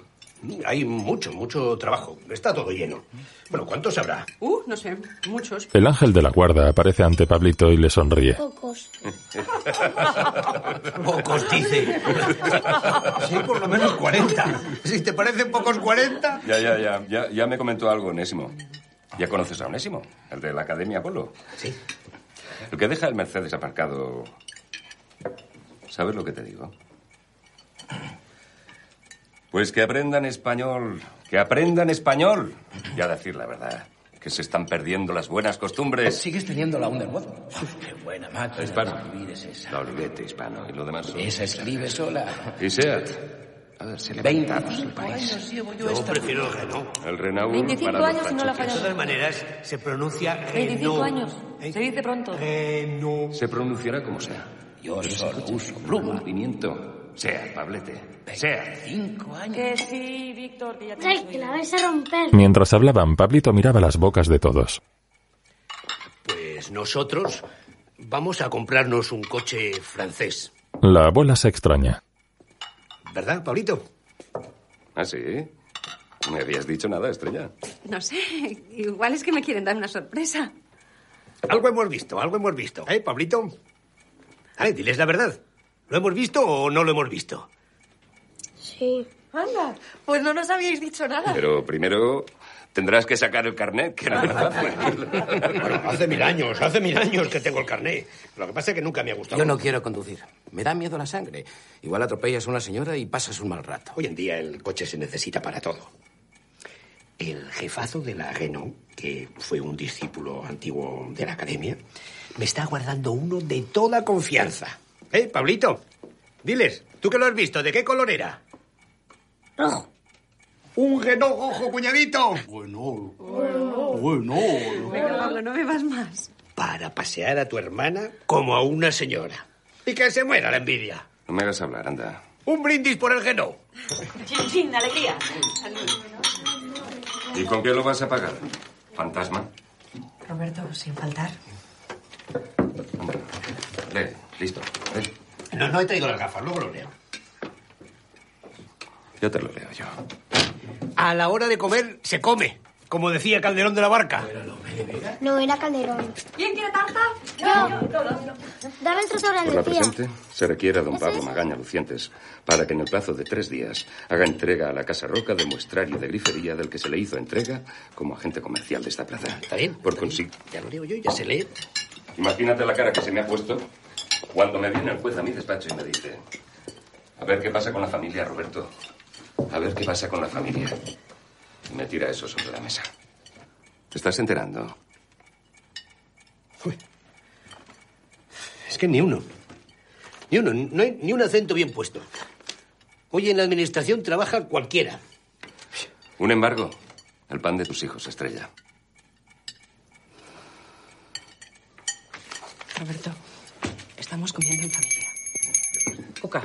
Hay mucho, mucho trabajo. Está todo lleno. Bueno, ¿cuántos habrá? Uh, no sé, muchos. El ángel de la guarda aparece ante Pablito y le sonríe. Pocos. Pocos, dice. Sí, por lo menos 40. Si te parecen pocos 40. Ya, ya, ya, ya. Ya me comentó algo Onésimo. ¿Ya conoces a Onésimo? El de la Academia Apolo. Sí. El que deja el Mercedes aparcado. ¿Sabes lo que te digo? Pues que aprendan español. Que aprendan español. Y a decir la verdad. Que se están perdiendo las buenas costumbres. ¿Sigues teniendo la Underwood? Qué buena máquina. Hispano. de es esa. La Olivetti, hispano. Y lo demás son... Esa escribe sola. Y Seat. A ver, se levantamos el 25 país. años llevo yo Yo esta... prefiero el Renault. El Renault 25 para los años y no la De pachuques. todas maneras, se pronuncia 25 Renault. años. Se dice pronto. Renault. Se pronunciará como sea. Yo solo uso Pluma, pluma. Sea, Pablete. Sea. Cinco años. Que sí, Víctor, que ya te Ay, que la vais a romper. Mientras hablaban, Pablito miraba las bocas de todos. Pues nosotros vamos a comprarnos un coche francés. La abuela se extraña. ¿Verdad, Pablito? ¿Ah, sí? ¿No me habías dicho nada, Estrella? No sé, igual es que me quieren dar una sorpresa. Algo hemos visto, algo hemos visto. ¿Eh, Pablito? Ay, diles la verdad. ¿Lo hemos visto o no lo hemos visto? Sí. Anda, pues no nos habíais dicho nada. Pero primero tendrás que sacar el carnet, que no. Bueno, hace mil años, hace mil años que tengo el carné. Lo que pasa es que nunca me ha gustado. Yo no quiero conducir. Me da miedo la sangre. Igual atropellas a una señora y pasas un mal rato. Hoy en día el coche se necesita para todo. El jefazo de la Renault, que fue un discípulo antiguo de la academia, me está guardando uno de toda confianza. ¿Eh, Pablito? Diles, ¿tú que lo has visto? ¿De qué color era? Rojo. Un Renault rojo, cuñadito. Bueno, bueno. Venga, Pablo, no bebas más. Para pasear a tu hermana como a una señora. Y que se muera la envidia. No me hagas hablar, anda. Un brindis por el Renault. Chin, chin, alegría. ¿Y con qué lo vas a pagar? ¿Fantasma? Roberto, sin faltar. Lee, listo. No, no he traído las gafas, luego lo leo. Yo te lo leo yo. A la hora de comer, se come. Como decía Calderón de la Barca. No, era Calderón. ¿Quién quiere tarta? Yo. Dame el trozo Por la grande, tía. presente, se requiere a don Pablo Magaña Lucientes para que en el plazo de tres días haga entrega a la Casa Roca del muestrario de grifería del que se le hizo entrega como agente comercial de esta plaza. Está bien. Por consiguiente. Ya lo leo yo, ya se lee. Imagínate la cara que se me ha puesto cuando me viene el juez a mi despacho y me dice: A ver qué pasa con la familia, Roberto. A ver qué pasa con la familia. Y me tira eso sobre la mesa. ¿Te estás enterando? Es que ni uno. Ni uno. No hay ni un acento bien puesto. Hoy en la administración trabaja cualquiera. Un embargo. El pan de tus hijos, estrella. Roberto, estamos comiendo en familia. Cuca,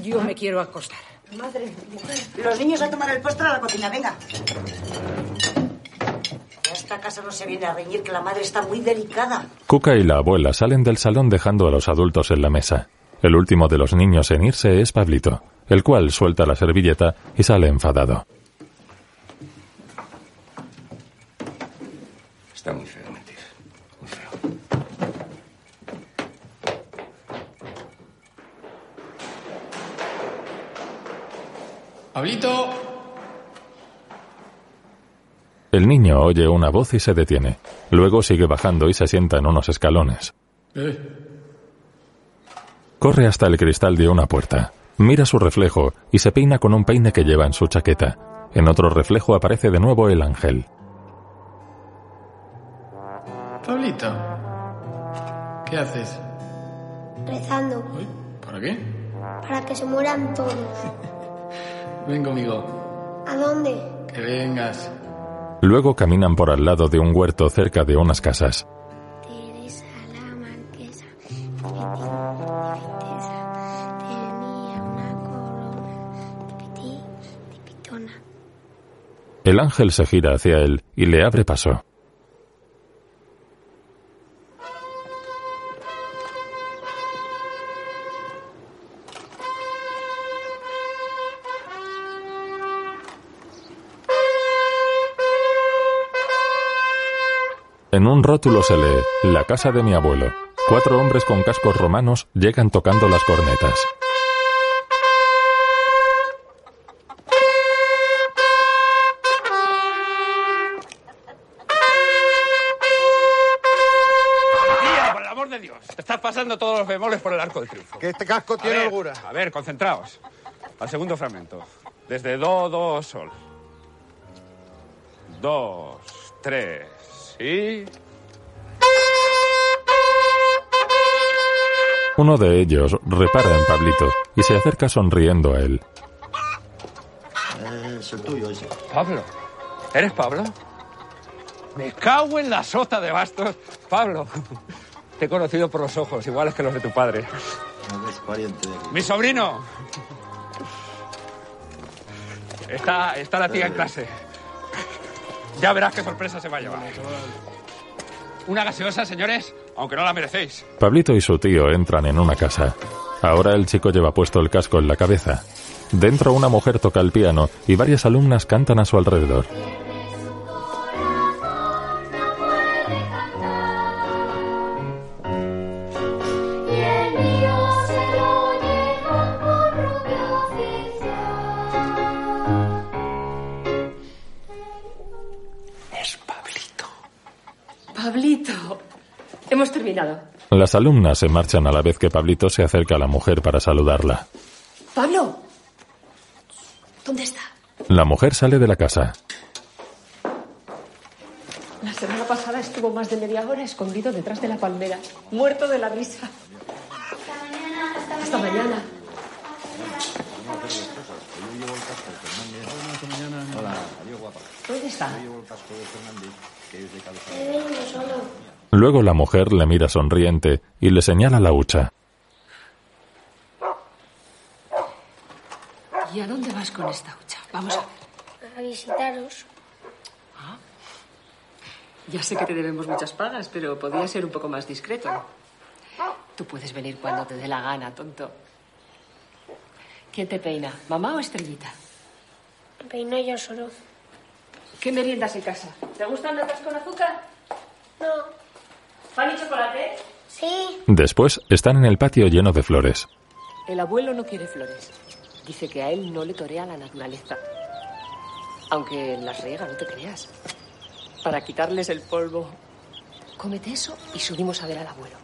yo me quiero acostar. Madre, los niños a tomar el postre a la cocina, venga. A esta casa no se viene a reñir, que la madre está muy delicada. Cuca y la abuela salen del salón dejando a los adultos en la mesa. El último de los niños en irse es Pablito, el cual suelta la servilleta y sale enfadado. Está muy feo mentir. Muy feo. Pablito. El niño oye una voz y se detiene. Luego sigue bajando y se sienta en unos escalones. Eh, Corre hasta el cristal de una puerta. Mira su reflejo y se peina con un peine que lleva en su chaqueta. En otro reflejo aparece de nuevo el ángel. Pablito. ¿Qué haces? Rezando ¿Para qué? para que se mueran todos. Ven conmigo. ¿A dónde? Que vengas. Luego caminan por al lado de un huerto cerca de unas casas. Teresa la marquesa. Tenía una corona. Tipití, tipitona. El ángel se gira hacia él y le abre paso. En un rótulo se lee La casa de mi abuelo. Cuatro hombres con cascos romanos llegan tocando las cornetas. Por el amor de Dios. Estás pasando todos los bemoles por el arco del triunfo. Que este casco tiene ver, holgura. A ver, concentraos. Al segundo fragmento. Desde do, do, sol. Dos, tres y... Uno de ellos repara en Pablito y se acerca sonriendo a él. Es el tuyo ese. Pablo. ¿Eres Pablo? Me cago en la sota de bastos. Pablo. Te he conocido por los ojos, iguales que los de tu padre. No es pariente de aquí. ¡Mi sobrino! Está, está la tía en clase. Ya verás qué sorpresa se va a llevar. Una gaseosa, señores, aunque no la merecéis. Pablito y su tío entran en una casa. Ahora el chico lleva puesto el casco en la cabeza. Dentro una mujer toca el piano y varias alumnas cantan a su alrededor. Las alumnas se marchan a la vez que Pablito se acerca a la mujer para saludarla. Pablo. ¿Dónde está? La mujer sale de la casa. La semana pasada estuvo más de media hora escondido detrás de la palmera, muerto de la risa. Hasta mañana. Hola, adiós guapa. ¿Dónde está? Yo llevo el casco de Fernández, que es de cabeza. He venido solo. Luego la mujer le mira sonriente y le señala la hucha. ¿Y a dónde vas con esta hucha? Vamos a ver. A visitaros. Ya sé que te debemos muchas pagas, pero podría ser un poco más discreto. Tú puedes venir cuando te dé la gana, tonto. ¿Quién te peina? ¿Mamá o Estrellita? Me peino yo solo. ¿Qué meriendas en casa? ¿Te gustan notas con azúcar? No. ¿Pan y chocolate? Sí. Después están en el patio lleno de flores. El abuelo no quiere flores. Dice que a él no le torea la naturaleza. Aunque las riega, no te creas. Para quitarles el polvo. Cómete eso y subimos a ver al abuelo.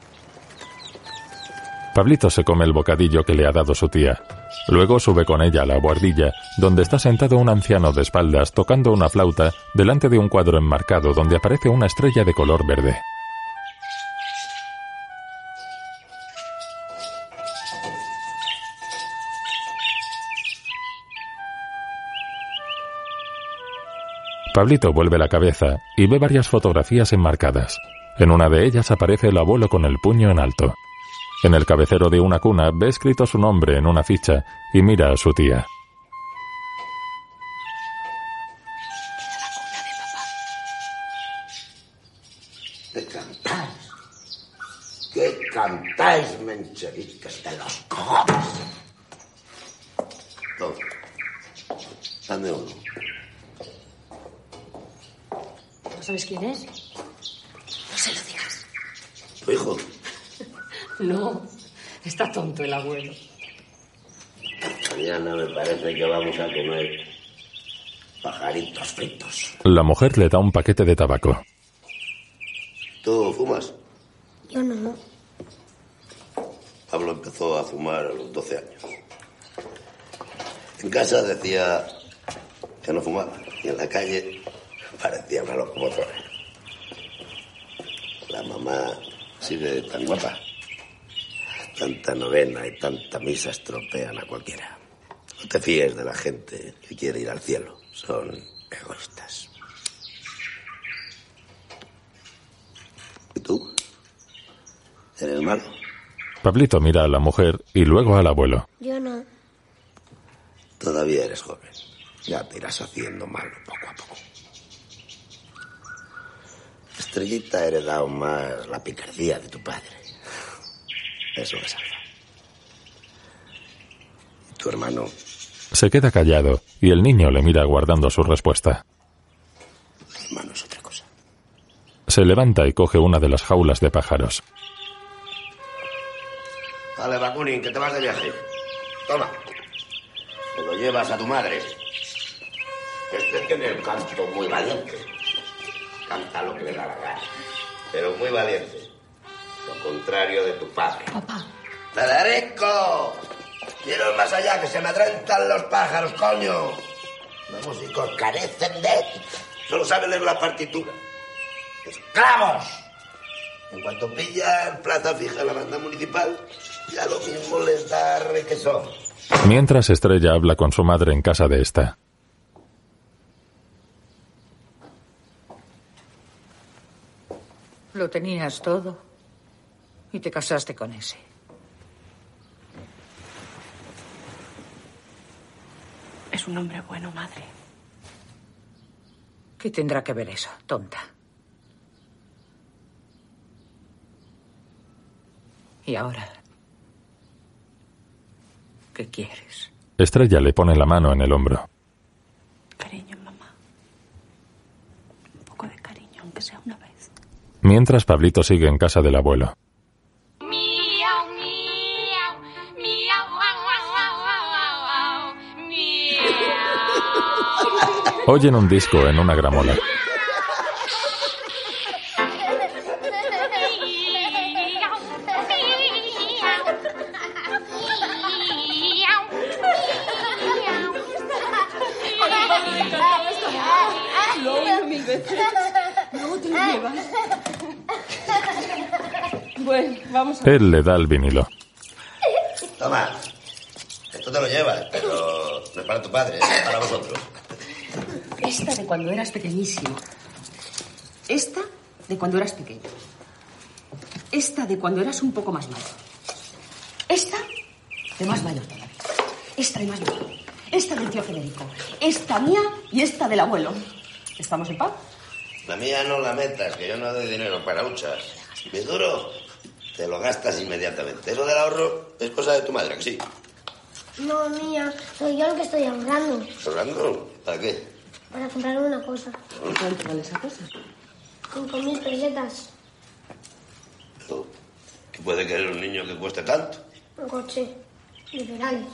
Pablito se come el bocadillo que le ha dado su tía. Luego sube con ella a la guardilla, donde está sentado un anciano de espaldas tocando una flauta delante de un cuadro enmarcado donde aparece una estrella de color verde. Pablito vuelve la cabeza y ve varias fotografías enmarcadas. En una de ellas aparece el abuelo con el puño en alto. En el cabecero de una cuna ve escrito su nombre en una ficha y mira a su tía. Mujer le da un paquete de tabaco. ¿Tú fumas? Yo no. Pablo empezó a fumar a los 12 años. En casa decía que no fumaba y en la calle parecía una locomotora. La mamá sigue tan guapa. Tanta novena y tanta misa estropean a cualquiera. No te fíes de la gente que quiere ir al cielo. Son egoístas. ¿Y tú? ¿Eres malo? Pablito mira a la mujer y luego al abuelo. Yo no. Todavía eres joven. Ya te irás haciendo malo poco a poco. Estrellita ha heredado más la picardía de tu padre. Eso le salva. Y tu hermano, Se queda callado y el niño le mira guardando su respuesta. hermano es otra cosa. Se levanta y coge una de las jaulas de pájaros. Dale, Bakunin, que te vas de viaje. Toma. Te lo llevas a tu madre. Este tiene el canto muy valiente. Canta lo que le da la gana. Pero muy valiente. Lo contrario de tu padre. Papá. ¡Federico! Quiero más allá, que se me atrentan los pájaros, coño. Los músicos carecen de. Solo saben leer la partitura. ¡Esclavos! En cuanto pillan plaza fija la banda municipal, ya lo mismo les da requesón. Mientras Estrella habla con su madre en casa de esta. Lo tenías todo. Y te casaste con ese. Es un hombre bueno, madre. ¿Qué tendrá que ver eso, tonta? Y ahora, ¿qué quieres? Estrella le pone la mano en el hombro. Cariño, mamá. Un poco de cariño, aunque sea una vez. Mientras Pablito sigue en casa del abuelo. Oyen un disco en una gramola. Él le da el vinilo. Toma. Esto te lo llevas, pero no es para tu padre, es para vosotros. Esta de cuando eras pequeñísimo. Esta de cuando eras pequeño. Esta de cuando eras un poco más mayor. Esta de más mayor todavía. Esta de más mayor. Esta del tío Federico. Esta mía y esta del abuelo. ¿Estamos en paz? La mía no la metas, que yo no doy dinero para huchas. Me duro, te lo gastas inmediatamente. Eso del ahorro es cosa de tu madre, que sí. No, mía, soy yo el que estoy ahorrando ¿Ahorrando? ¿Para qué? para comprarme una cosa. ¿Cuánto vale esa cosa? Cinco mil pesetas, ¿Qué puede querer un niño que cueste tanto? un coche de Ferrari.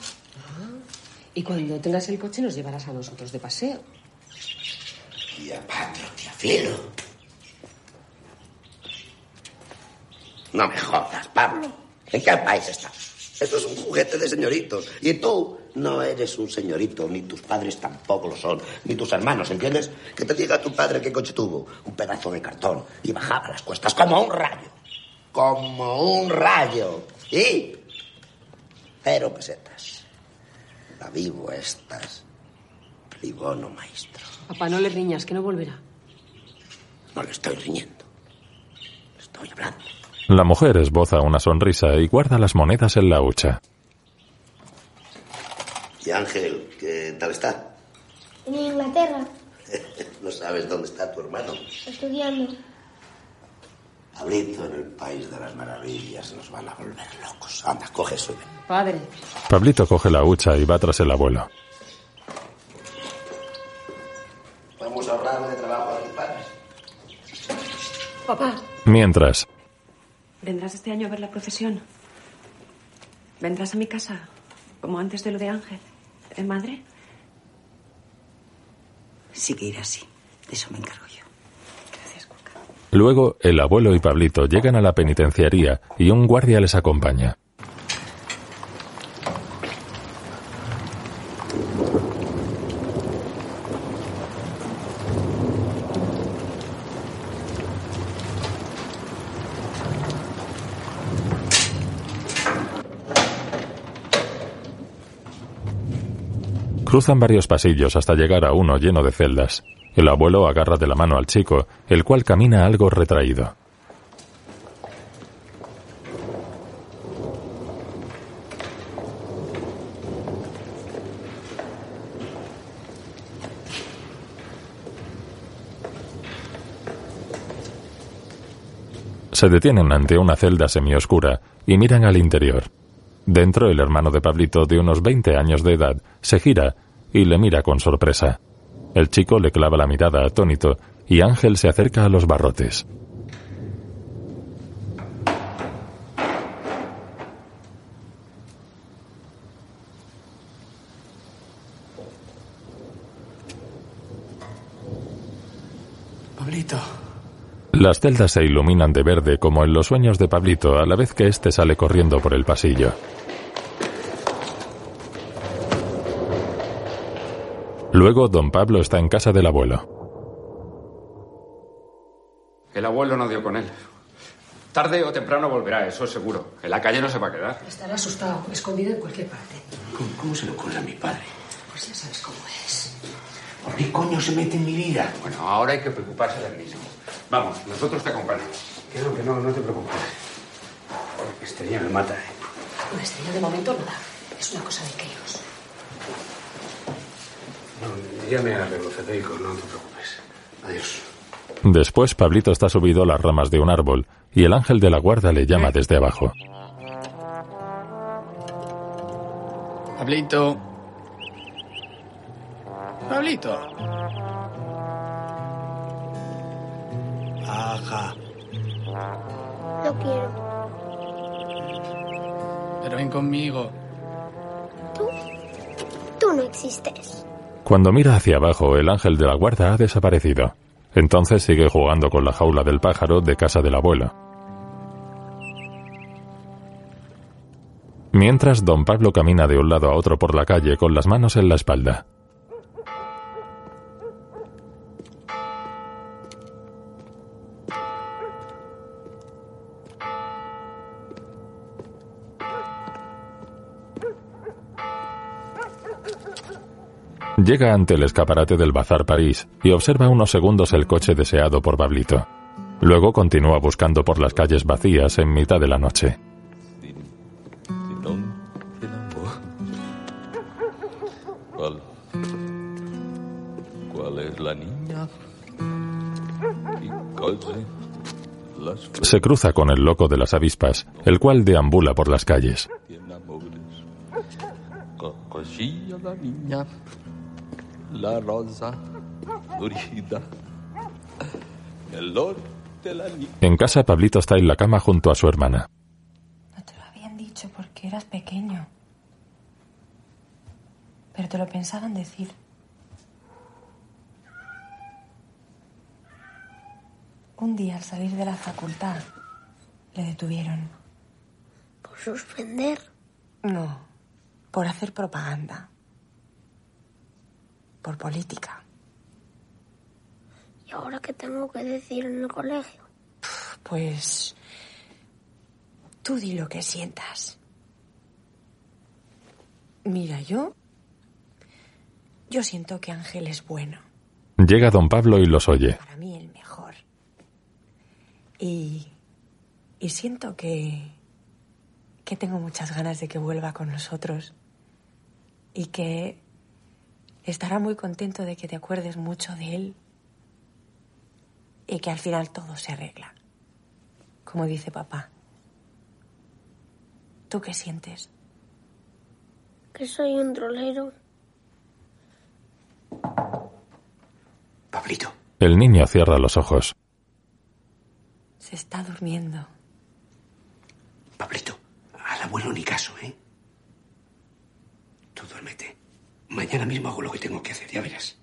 Y cuando tengas el coche nos llevarás a nosotros de paseo. Tía Patro, tía Filo. No me jodas, Pablo. ¿En qué país estás? Esto es un juguete de señoritos. Y tú no eres un señorito, ni tus padres tampoco lo son, ni tus hermanos, ¿entiendes? Que te diga tu padre qué coche tuvo. Un pedazo de cartón. Y bajaba las cuestas como un rayo. Como un rayo. Y... Cero pesetas. La vivo estas. Pligono maestro. Papá, no le riñas, que no volverá. No le estoy riñendo. Le estoy hablando. La mujer esboza una sonrisa y guarda las monedas en la hucha. Y Ángel, ¿qué tal está? En Inglaterra, No sabes dónde está tu hermano. estudiando. Pablito, en el país de las maravillas nos van a volver locos. Anda, coge ven. Padre. Pablito coge la hucha y va tras el abuelo. Vamos a ahorrar de trabajo a tus padres. Papá, Mientras, ¿vendrás este año a ver la procesión? ¿Vendrás a mi casa? Como antes de lo de Ángel. ¿En madre? Sí que irá así. De eso me encargo yo. luego el abuelo y Pablito llegan a la penitenciaría y un guardia les acompaña. Cruzan varios pasillos hasta llegar a uno lleno de celdas. El abuelo agarra de la mano al chico, el cual camina algo retraído. Se detienen ante una celda semioscura y miran al interior. Dentro, el hermano de Pablito, de unos 20 años de edad, se gira y le mira con sorpresa. El chico le clava la mirada atónito y Ángel se acerca a los barrotes. Pablito. Las celdas se iluminan de verde como en los sueños de Pablito a la vez que éste sale corriendo por el pasillo. Luego, don Pablo está en casa del abuelo. El abuelo no dio con él. Tarde o temprano volverá, eso es seguro. En la calle no se va a quedar. Estará asustado, escondido en cualquier parte. ¿Cómo, cómo se le ocurre a mi padre? Pues ya sabes cómo es. ¿Por qué coño se mete en mi vida? Bueno, ahora hay que preocuparse del mismo. Vamos, nosotros te acompañamos. Que no, que no, no te preocupes. Este día me mata, ¿eh? Una estrella de momento no da. Es una cosa de críos. No, ya me arreglo, Federico, no te preocupes. Adiós. Después, Pablito está subido a las ramas de un árbol y el ángel de la guarda le llama desde abajo. Pablito. Pablito. No quiero. Pero ven conmigo. Tú no existes. Cuando mira hacia abajo, el ángel de la guarda ha desaparecido. Entonces sigue jugando con la jaula del pájaro de casa del abuelo. Mientras, don Pablo camina de un lado a otro por la calle con las manos en la espalda. Llega ante el escaparate del Bazar París y observa unos segundos el coche deseado por Pablito. Luego continúa buscando por las calles vacías en mitad de la noche. ¿Cuál? ¿Cuál es la niña? Se cruza con el loco de las avispas, el cual deambula por las calles. La rosa florida, el norte la niña. En casa, Pablito está en la cama junto a su hermana. Lo habían dicho porque eras pequeño. Pero te lo pensaban decir. Un día al salir de la facultad le detuvieron. ¿Por suspender? No, por hacer propaganda. Por política. ¿Y ahora qué tengo que decir en el colegio? Pues tú di lo que sientas. Mira, yo... Yo siento que Ángel es bueno. Llega don Pablo y los oye. Para mí el mejor. Y... Y siento que... Que tengo muchas ganas de que vuelva con nosotros. Y que... Estará muy contento de que te acuerdes mucho de él. Y que al final todo se arregla. como dice papá. ¿Tú qué sientes? Que soy un trolero. Pablito. El niño cierra los ojos. Se está durmiendo. Pablito, al abuelo ni caso, ¿eh? Tú duérmete. Mañana mismo hago lo que tengo que hacer, ya verás.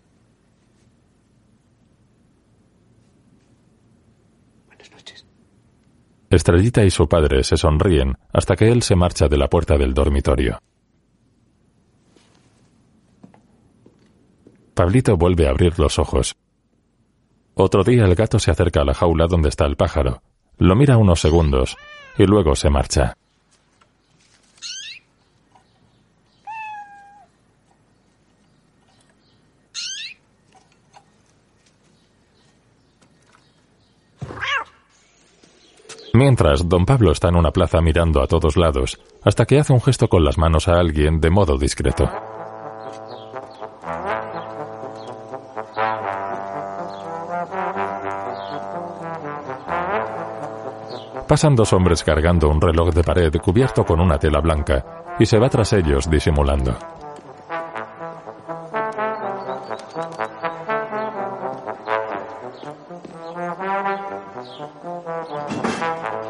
Estrellita y su padre se sonríen hasta que él se marcha de la puerta del dormitorio. Pablito vuelve a abrir los ojos. Otro día el gato se acerca a la jaula donde está el pájaro, lo mira unos segundos y luego se marcha. Mientras, don Pablo está en una plaza mirando a todos lados, hasta que hace un gesto con las manos a alguien de modo discreto. Pasan dos hombres cargando un reloj de pared cubierto con una tela blanca y se va tras ellos disimulando.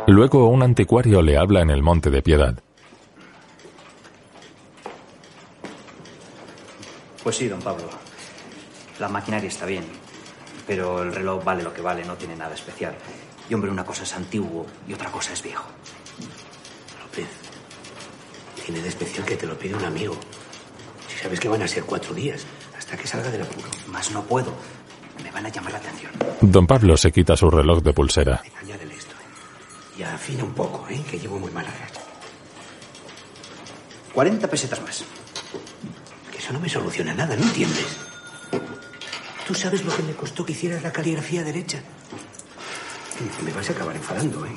Luego un anticuario le habla en el Monte de Piedad. Pues sí, don Pablo. La maquinaria está bien, pero el reloj vale lo que vale, no tiene nada especial. Y hombre, una cosa es antiguo y otra cosa es viejo. López, tiene de especial que te lo pide un amigo. Si sabes que van a ser cuatro días, hasta que salga del apuro. Más no puedo. Me van a llamar la atención. Don Pablo se quita su reloj de pulsera. Y afina un poco, ¿eh? Que llevo muy mala racha. 40 pesetas más. Que eso no me soluciona nada, ¿no entiendes? ¿Tú sabes lo que me costó que hicieras la caligrafía derecha? Me vas a acabar enfadando, ¿eh?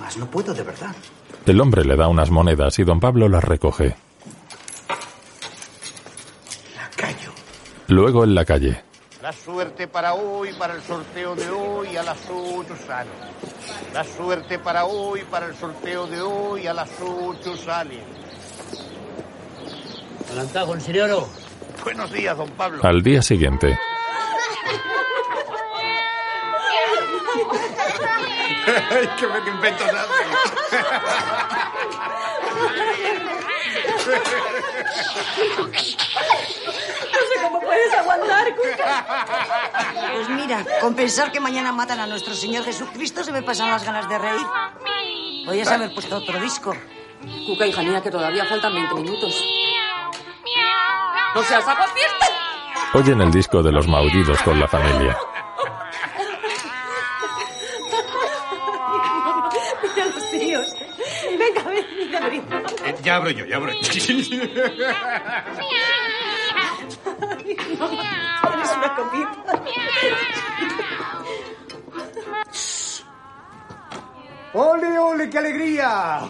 Más no puedo, de verdad. El hombre le da unas monedas y don Pablo las recoge. Callo. Luego en la calle. La suerte para hoy, para el sorteo de hoy, a las 8 sale. La suerte para hoy, para el sorteo de hoy, a las 8 sale. Alantajo, señor. Buenos días, don Pablo. Al día siguiente, ¡Qué me inventos No sé cómo puedes aguantar, Cuca. Pues mira, con pensar que mañana matan a nuestro Señor Jesucristo se me pasan las ganas de reír. Podrías haber puesto otro disco. Cuca, hija mía, que todavía faltan 20 minutos. ¡No seas aguafiesta! oyen el disco de los maullidos con la familia. Ya abro yo, ya abro yo. Tienes una copita. ¡Ole, ole, qué alegría!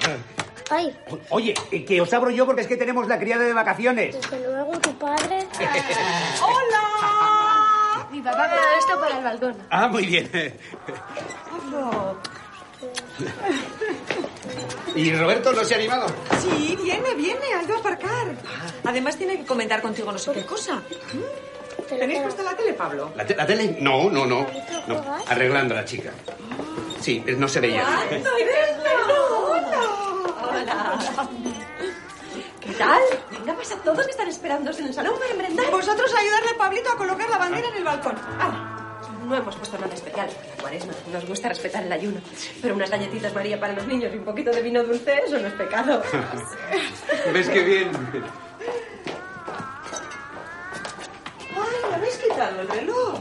Ay, Oye, eh, que os abro yo porque es que tenemos la criada de vacaciones. desde luego tu padre. ¡Hola! Mi papá ha dado esto para el balcón. Ah, muy bien. ¿Y Roberto no se ha animado? Sí, viene, viene, ha ido a aparcar. Además tiene que comentar contigo no sé qué cosa. ¿Tenéis puesta la tele, Pablo? ¿La, te- la tele? No, no, no. no. Arreglando a la chica. Sí, no se veía. Hola. ¿Qué tal? Venga, pasa todos que están esperándoos en el salón para merendar. Vosotros ayudarle a Pablito a colocar la bandera en el balcón. No hemos puesto nada especial por la cuaresma. Nos gusta respetar el ayuno. Pero unas galletitas María para los niños y un poquito de vino dulce, eso no es pecado. ¿Ves qué bien? Ay, ¿le habéis quitado el reloj?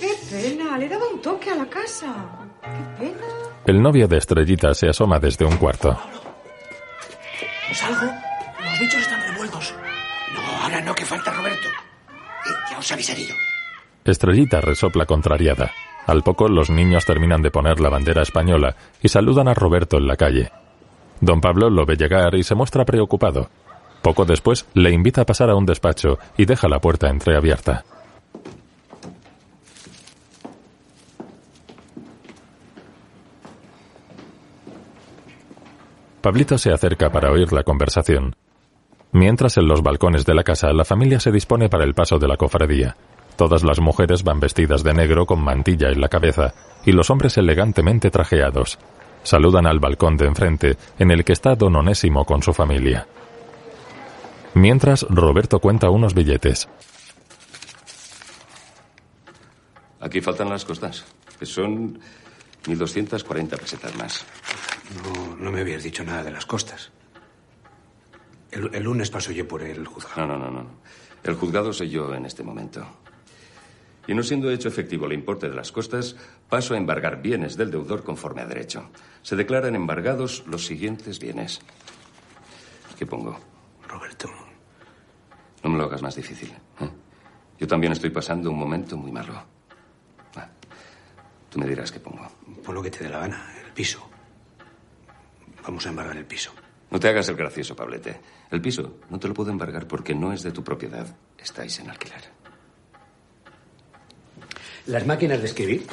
Qué pena, le daba un toque a la casa. Qué pena. El novio de Estrellita se asoma desde un cuarto. ¿Salgo? Los bichos están revueltos. No, ahora no, que falta Roberto. Eh, ya os avisaré yo. Estrellita resopla contrariada. Al poco los niños terminan de poner la bandera española y saludan a Roberto en la calle. Don Pablo lo ve llegar y se muestra preocupado. Poco después le invita a pasar a un despacho y deja la puerta entreabierta. Pablito se acerca para oír la conversación. Mientras en los balcones de la casa la familia se dispone para el paso de la cofradía. Todas las mujeres van vestidas de negro con mantilla en la cabeza y los hombres elegantemente trajeados. Saludan al balcón de enfrente en el que está don Onésimo con su familia. Mientras Roberto cuenta unos billetes. Aquí faltan las costas, que son 1.240 pesetas más. No, no me habías dicho nada de las costas. El, el lunes paso yo por el juzgado. No, no, no, no. El juzgado soy yo en este momento. Y no siendo hecho efectivo el importe de las costas, paso a embargar bienes del deudor conforme a derecho. Se declaran embargados los siguientes bienes. ¿Qué pongo? Roberto. No me lo hagas más difícil. ¿eh? Yo también estoy pasando un momento muy malo. Va. Tú me dirás qué pongo. Pon lo que te dé la gana, el piso. Vamos a embargar el piso. No te hagas el gracioso, Pablete. El piso no te lo puedo embargar porque no es de tu propiedad. Estáis en alquiler. Las máquinas de escribir.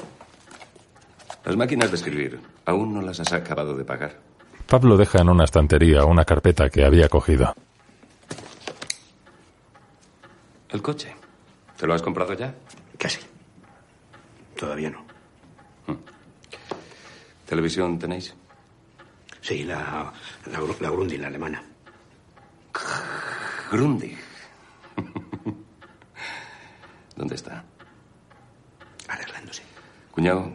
Las máquinas de escribir aún no las has acabado de pagar. Pablo deja en una estantería una carpeta que había cogido. El coche. ¿Te lo has comprado ya? Casi. Todavía no. ¿Televisión tenéis? Sí, la, la, la Grundy, la alemana. Grundig. ¿Dónde está? Arreglándose. Cuñado,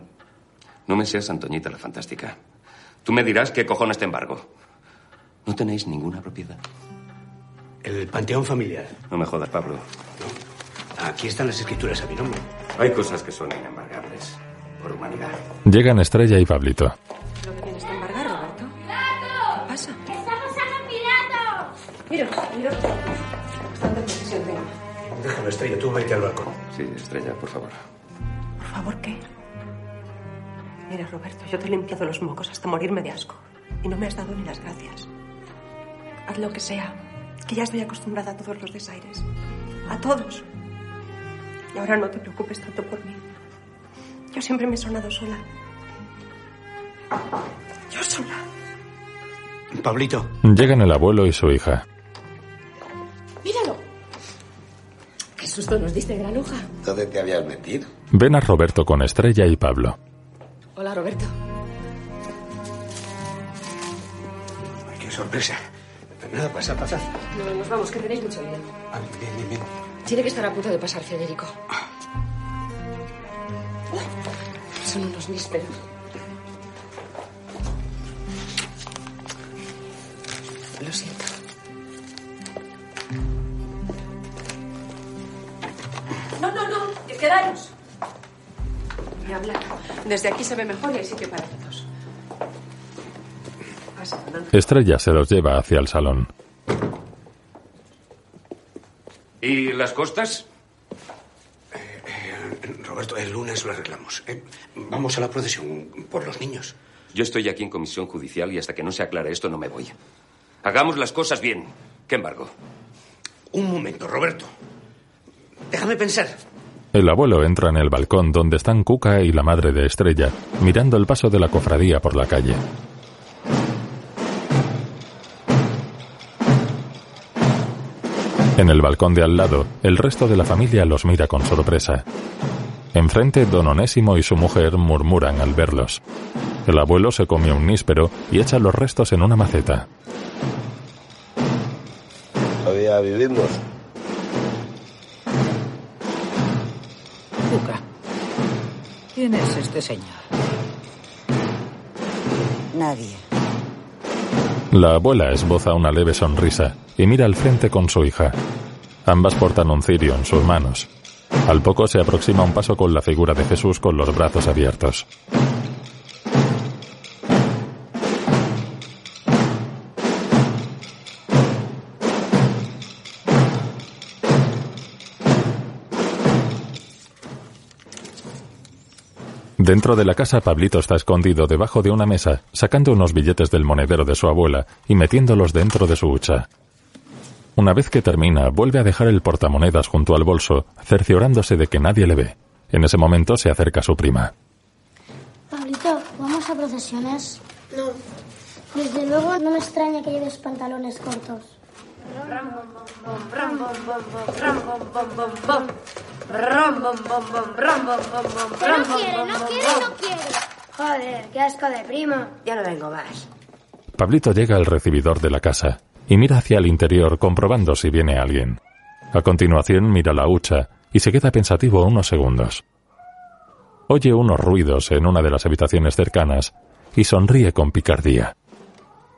no me seas Antoñita la fantástica. Tú me dirás qué cojones te embargo. No tenéis ninguna propiedad. El panteón familiar. No me jodas, Pablo. Aquí están las escrituras a mi nombre. Hay cosas que son inembargables. Por humanidad. Llegan Estrella y Pablito. Lo que tienes que embargar, Roberto. ¿Qué pasa? ¡Está pasando Pilato! Mira, mira. Bastante precisión tengo. Déjalo, Estrella, tú vete al balcón. Sí, Estrella, por favor. Por favor, ¿qué? Mira, Roberto, yo te he limpiado los mocos hasta morirme de asco. Y no me has dado ni las gracias. Haz lo que sea, que ya estoy acostumbrada a todos los desaires. A todos. Y ahora no te preocupes tanto por mí. Yo siempre me he sonado sola. Yo sola. Pablito. Llegan el abuelo y su hija. Míralo. Qué susto nos diste, granuja. ¿Dónde te habías metido? Ven a Roberto con Estrella y Pablo. Hola, Roberto. Ay, qué sorpresa. Nada, pasa, pasa. No, nos vamos, que tenéis mucho lío. Ah, bien, bien, bien. Tiene que estar a punto de pasar Federico. Son unos nísperos. Lo siento. No, no, no. Quedaros. Hablar. Desde aquí se ve mejor y hay sitio para todos. Estrella se los lleva hacia el salón. ¿Y las costas? Roberto, el lunes lo arreglamos. ¿eh? Vamos a la procesión por los niños. Yo estoy aquí en comisión judicial y hasta que no se aclare esto no me voy. Hagamos las cosas bien. ¿Qué embargo? Un momento, Roberto. Déjame pensar. El abuelo entra en el balcón donde están Cuca y la madre de Estrella, mirando el paso de la cofradía por la calle. En el balcón de al lado, el resto de la familia los mira con sorpresa. Enfrente, don Onésimo y su mujer murmuran al verlos. El abuelo se come un níspero y echa los restos en una maceta. Todavía vivimos. ¿Quién es este señor? Nadie. La abuela esboza una leve sonrisa y mira al frente con su hija. Ambas portan un cirio en sus manos. Al poco se aproxima un paso con la figura de Jesús con los brazos abiertos. Dentro de la casa, Pablito está escondido debajo de una mesa, sacando unos billetes del monedero de su abuela y metiéndolos dentro de su hucha. Una vez que termina, vuelve a dejar el portamonedas junto al bolso, cerciorándose de que nadie le ve. En ese momento se acerca su prima. Pablito, ¿vamos a procesiones? No. Desde luego no me extraña que lleves pantalones cortos. No quiere, no quiere, no quiere. Joder, qué asco de primo. Ya no vengo más. Pablito llega al recibidor de la casa y mira hacia el interior comprobando si viene alguien. A continuación mira la hucha y se queda pensativo unos segundos. Oye unos ruidos en una de las habitaciones cercanas y sonríe con picardía.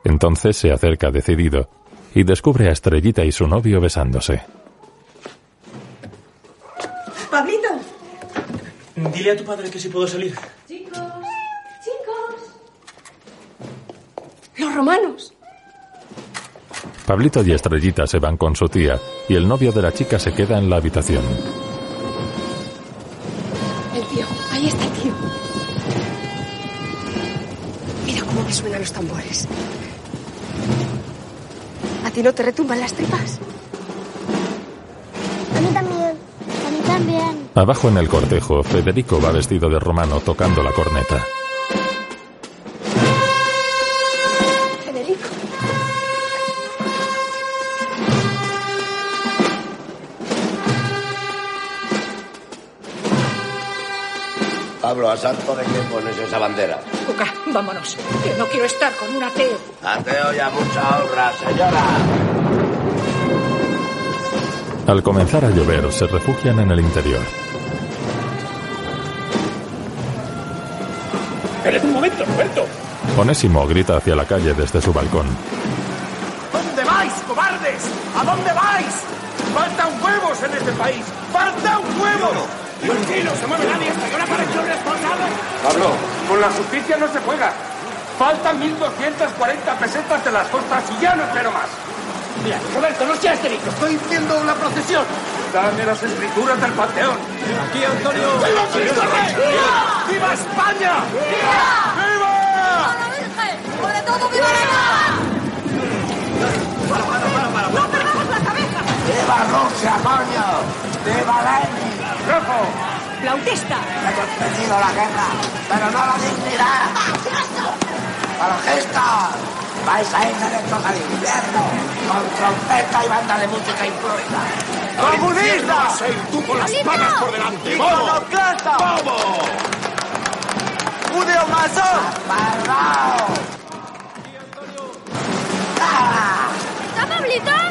Entonces se acerca decidido y descubre a Estrellita y su novio besándose. Pablito. Dile a tu padre que si puedo salir. Chicos, chicos. Los romanos. Pablito y Estrellita se van con su tía y el novio de la chica se queda en la habitación. El tío. Ahí está el tío. Mira cómo me suenan los tambores. ¿A ti no te retumban las tripas? A mí también. A mí también. Abajo en el cortejo, Federico va vestido de romano tocando la corneta. ¿A santo de qué pones esa bandera? Cuca, vámonos. Que no quiero estar con un ateo. Ateo ya mucha honra, señora. Al comenzar a llover, se refugian en el interior. ¡Espérate un momento, Roberto! Onésimo grita hacia la calle desde su balcón. ¿Dónde vais, cobardes? ¿A dónde vais? ¡Faltan huevos en este país! ¡Faltan huevos! Tranquilo, se mueve nadie hasta que responsable. Pablo, con la justicia no se juega. Faltan 1.240 pesetas de las costas y ya no espero más. Mira, Roberto, no seas histérico. Estoy viendo una procesión. Dame las escrituras del panteón. Aquí, Antonio. ¡Viva Cristo Rey! ¡Viva España! ¡Viva! ¡Sobre todo viva Para, para, para, para. ¡No perdamos la cabeza! ¡Viva Rusia, coño! ¡Viva Lenin! ¡Rojo! ¡Flautista! He concedido la guerra, pero no la dignidad. ¡Falangistas! Vais a ir directos al infierno con trompeta y banda de música incluida. ¡Comunistas! tú con las patas por delante! ¡Vamos! ¡Iconoclasta! ¡Vamos! ¡Judeo masón! ¡Parrao! ¿Está Pablito?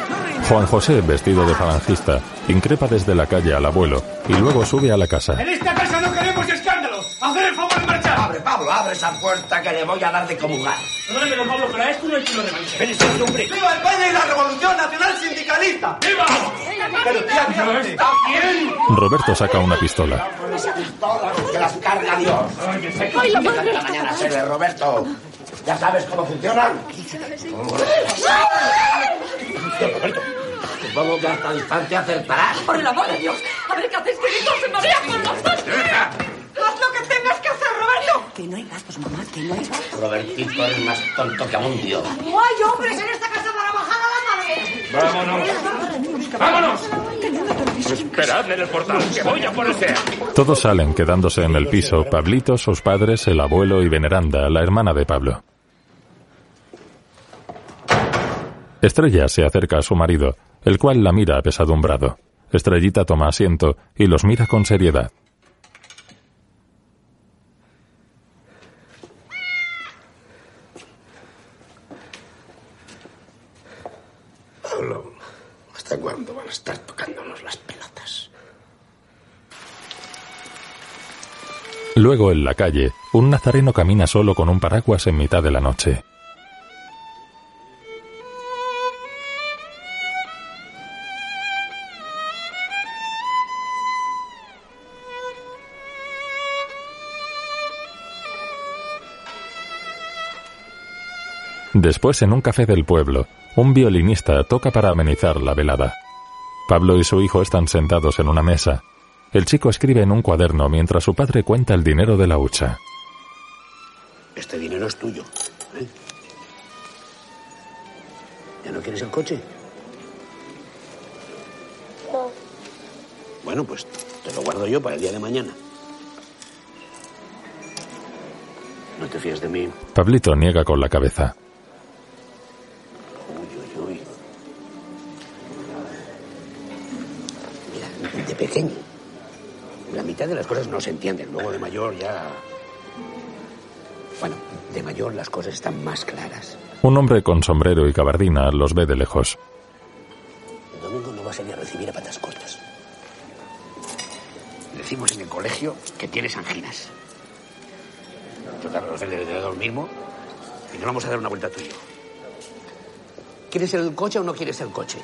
Juan José, vestido de falangista, increpa desde la calle al abuelo y luego sube a la casa. En esta casa no queremos escándalos. ¡Hacer el favor de marchar! Abre, Pablo, abre esa puerta que le voy a dar de comulgar. Perdóname, Pablo, pero a esto no hay que lo revanche. ¡Ven, este hombre! ¡Viva España y la Revolución Nacional Sindicalista! ¡Viva! Pero tía, ¡No está bien! Roberto saca una pistola. Que las carga Dios. ¡Ay, la mañana se ve, Roberto. ¿Ya sabes cómo funcionan? Roberto. Supongo que a esta distancia acertarás. ¡Por el amor de Dios! A ver qué haces, que Víctor se marea con los dos. ¡Haz lo que tengas que hacer, Roberto! Que no hay gastos, mamá, que no hay gastos. Robertito es más tonto que un dios. ¡No hay hombres en esta casa para bajar a la madre! ¡Vámonos! ¡Vámonos! Esperadme en el portal, que voy a por el SEA. Todos salen quedándose en el piso, Pablito, sus padres, el abuelo y Veneranda, la hermana de Pablo. Estrella se acerca a su marido, el cual la mira apesadumbrado. Estrellita toma asiento y los mira con seriedad. ¿hasta cuándo van a estar tocándonos las pelotas? Luego en la calle, un nazareno camina solo con un paraguas en mitad de la noche. Después, en un café del pueblo, un violinista toca para amenizar la velada. Pablo y su hijo están sentados en una mesa. El chico escribe en un cuaderno mientras su padre cuenta el dinero de la hucha. Este dinero es tuyo. ¿eh? ¿Ya no quieres el coche? No. Bueno, pues te lo guardo yo para el día de mañana. No te fíes de mí. Pablito niega con la cabeza. Pequeño. La mitad de las cosas no se entienden. Luego de mayor ya... Bueno, de mayor las cosas están más claras. Un hombre con sombrero y gabardina los ve de lejos. El domingo no vas a ir a recibir a patas cortas. Decimos en el colegio que tienes anginas. Total, los debe de lo mismo. Y nos vamos a dar una vuelta tú y yo. ¿Quieres el coche o no quieres el coche?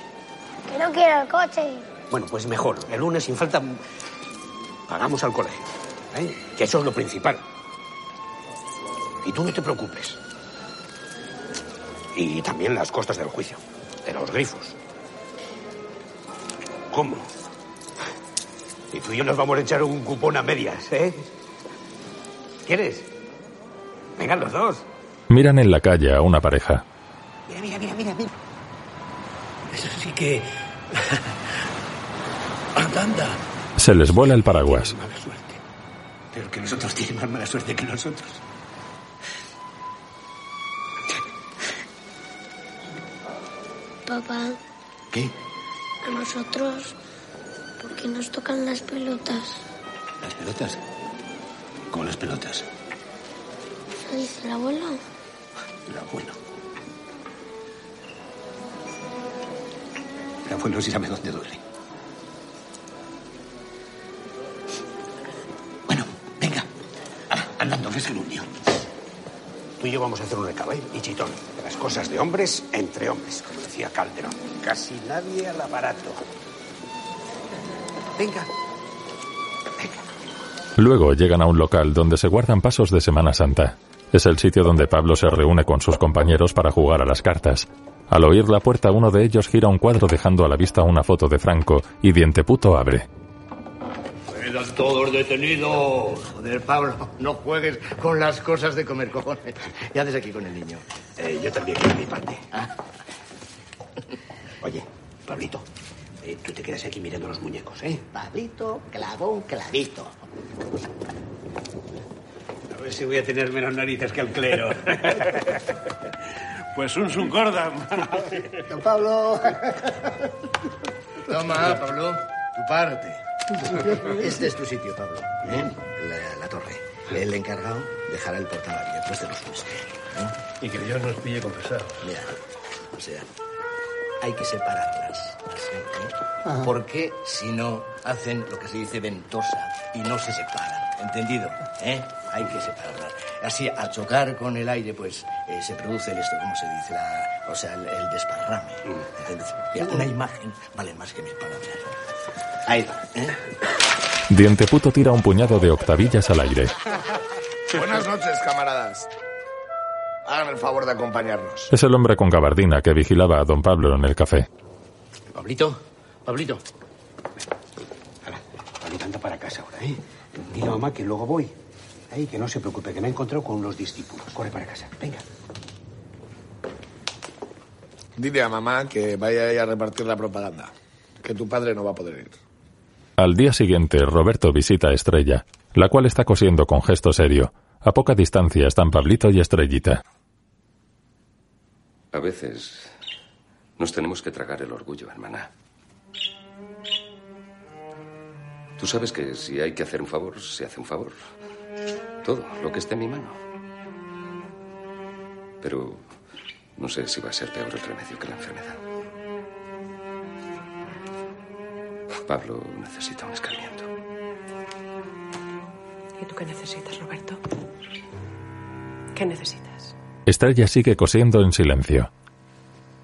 Que no quiero el coche. Bueno, pues mejor. El lunes, sin falta, pagamos al colegio. ¿eh? Que eso es lo principal. Y tú no te preocupes. Y también las costas del juicio, de los grifos. ¿Cómo? Y tú y yo nos vamos a echar un cupón a medias, ¿eh? ¿Quieres? Vengan los dos. Miran en la calle a una pareja. Mira, mira, mira, mira, mira. Eso sí que... anda, anda. Se les vuela el paraguas. Mala suerte. Pero que nosotros tienen más mala suerte que nosotros. Papá, ¿Qué? a nosotros, ¿por qué nos tocan las pelotas? ¿Las pelotas? ¿Cómo las pelotas? ¿Eso dice el abuelo? El abuelo. El abuelo sí sabe dónde duele. Andando, que es el. Tú y yo vamos a hacer un recado. Y chitón. Las cosas de hombres entre hombres, como decía Calderón. Casi nadie al aparato. Venga. Luego llegan a un local donde se guardan pasos de Semana Santa. Es el sitio donde Pablo se reúne con sus compañeros para jugar a las cartas. Al oír la puerta, uno de ellos gira un cuadro dejando a la vista una foto de Franco y Dienteputo abre. Quedan todos detenidos. Joder, Pablo, no juegues con las cosas de comer cojones. ¿Qué haces aquí con el niño? Eh, yo también quiero mi parte. Oye, Pablito, eh, tú te quedas aquí mirando los muñecos, ¿eh? Pablito clavó un clavito. A ver si voy a tener menos narices que el clero. Pues un suncordam. Don Pablo. Toma, Pablo, tu parte. Este es tu sitio, Pablo. ¿eh? La, la torre. El encargado dejará el portal abierto. Este lo subes. ¿eh? Y que Dios nos pille confesado. Mira, o sea, hay que separarlas. ¿eh? Porque si no, hacen lo que se dice ventosa y no se separan. ¿Entendido? ¿Eh? Hay que separarlas. Así, al chocar con el aire, pues eh, se produce el esto, ¿cómo se dice? La- o sea, el, el desparrame. ¿Entiendes? Mira, una imagen vale más que mil palabras. Ahí va, ¿eh? Dienteputo tira un puñado de octavillas al aire. Buenas noches, camaradas. Hagan el favor de acompañarnos. Es el hombre con gabardina que vigilaba a don Pablo en el café. Pablito, Pablito. Hala, Pablito, anda para casa ahora, ¿eh? Dile a mamá que luego voy. Ahí, que no se preocupe, que me he encontrado con unos discípulos. Corre para casa, venga. Dile a mamá que vaya a ir a repartir la propaganda. Que tu padre no va a poder ir. Al día siguiente, Roberto visita a Estrella, la cual está cosiendo con gesto serio. A poca distancia están Pablito y Estrellita. A veces nos tenemos que tragar el orgullo, hermana. Tú sabes que si hay que hacer un favor, se hace un favor. Todo, lo que esté en mi mano. Pero no sé si va a ser peor el remedio que la enfermedad. Pablo necesita un escarmiento. ¿Y tú qué necesitas, Roberto? ¿Qué necesitas? Estrella sigue cosiendo en silencio.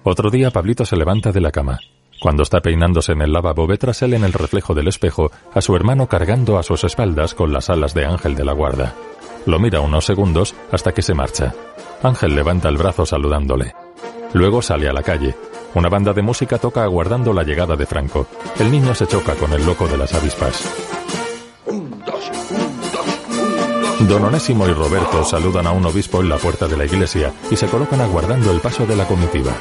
Otro día Pablito se levanta de la cama. Cuando está peinándose en el lavabo ve tras él en el reflejo del espejo a su hermano cargando a sus espaldas con las alas de Ángel de la Guarda. Lo mira unos segundos hasta que se marcha. Ángel levanta el brazo saludándole. Luego sale a la calle. Una banda de música toca aguardando la llegada de Franco. El niño se choca con el loco de las avispas. Don Onésimo y Roberto saludan a un obispo en la puerta de la iglesia y se colocan aguardando el paso de la comitiva.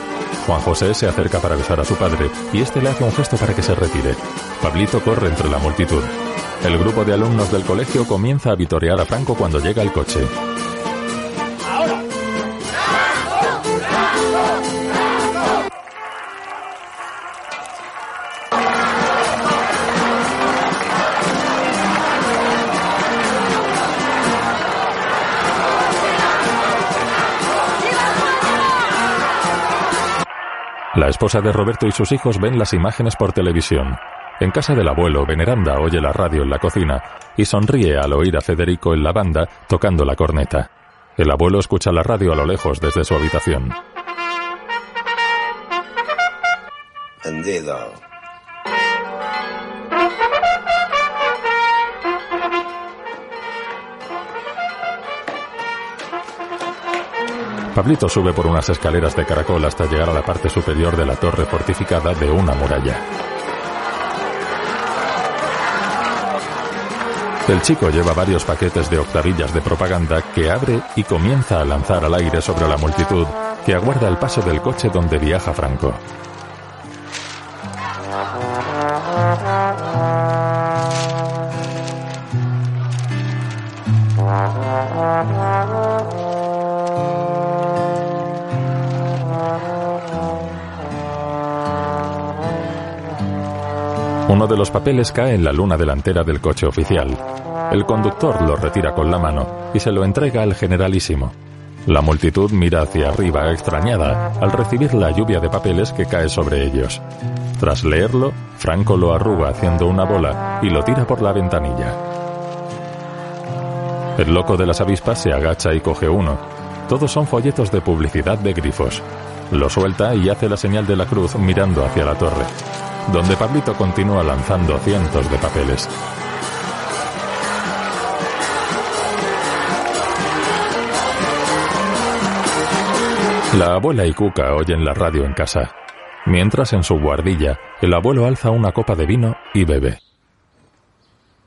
Juan José se acerca para besar a su padre y este le hace un gesto para que se retire. Pablito corre entre la multitud. El grupo de alumnos del colegio comienza a vitorear a Franco cuando llega el coche. La esposa de Roberto y sus hijos ven las imágenes por televisión. En casa del abuelo, Veneranda oye la radio en la cocina y sonríe al oír a Federico en la banda tocando la corneta. El abuelo escucha la radio a lo lejos desde su habitación. Pablito sube por unas escaleras de caracol hasta llegar a la parte superior de la torre fortificada de una muralla. El chico lleva varios paquetes de octavillas de propaganda que abre y comienza a lanzar al aire sobre la multitud que aguarda el paso del coche donde viaja Franco. Uno de los papeles cae en la luna delantera del coche oficial. El conductor lo retira con la mano y se lo entrega al generalísimo. La multitud mira hacia arriba extrañada al recibir la lluvia de papeles que cae sobre ellos. Tras leerlo, Franco lo arruga haciendo una bola y lo tira por la ventanilla. El loco de las avispas se agacha y coge uno. Todos son folletos de publicidad de grifos. Lo suelta y hace la señal de la cruz mirando hacia la torre, donde Pablito continúa lanzando cientos de papeles. La abuela y Cuca oyen la radio en casa, mientras en su guardilla el abuelo alza una copa de vino y bebe.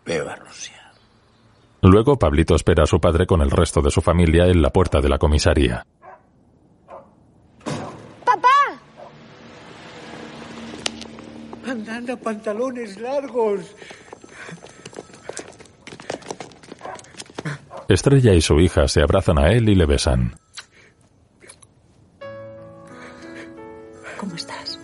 Beba, Rusia. Luego Pablito espera a su padre con el resto de su familia en la puerta de la comisaría. ¡Papá! Pantalones largos. Estrella y su hija se abrazan a él y le besan. ¿Cómo estás?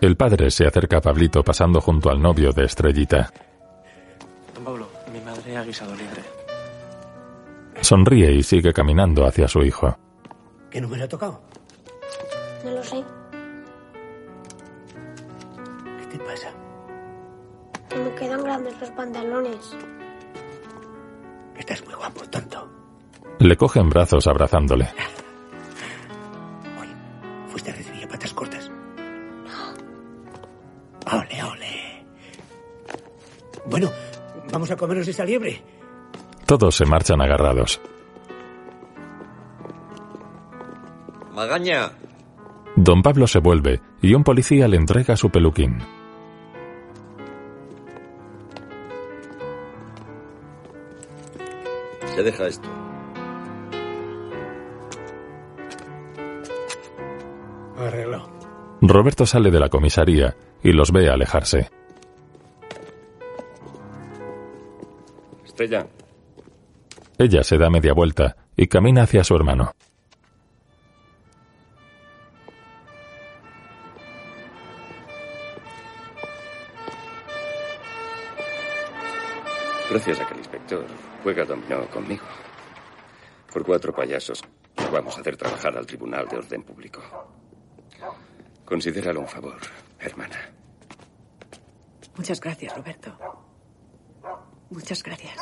El padre se acerca a Pablito pasando junto al novio de Estrellita. Don Pablo, mi madre ha guisado libre. Sonríe y sigue caminando hacia su hijo. ¿Qué número ha tocado? No lo sé. ¿Qué te pasa? Que me quedan grandes los pantalones. Estás muy guapo, tonto. Le coge en brazos abrazándole. Fuiste a recibir patas cortas. Ole, ole. Bueno, vamos a comernos esa liebre. Todos se marchan agarrados. Magaña, Don Pablo se vuelve y un policía le entrega su peluquín. se deja esto. Arreglado. Roberto sale de la comisaría y los ve alejarse. Estrella, Ella se da media vuelta y camina hacia su hermano. gracias a que el inspector juega dominó conmigo. Por cuatro payasos vamos a hacer trabajar al Tribunal de Orden Público. Considéralo un favor, hermana. Muchas gracias, Roberto. Muchas gracias.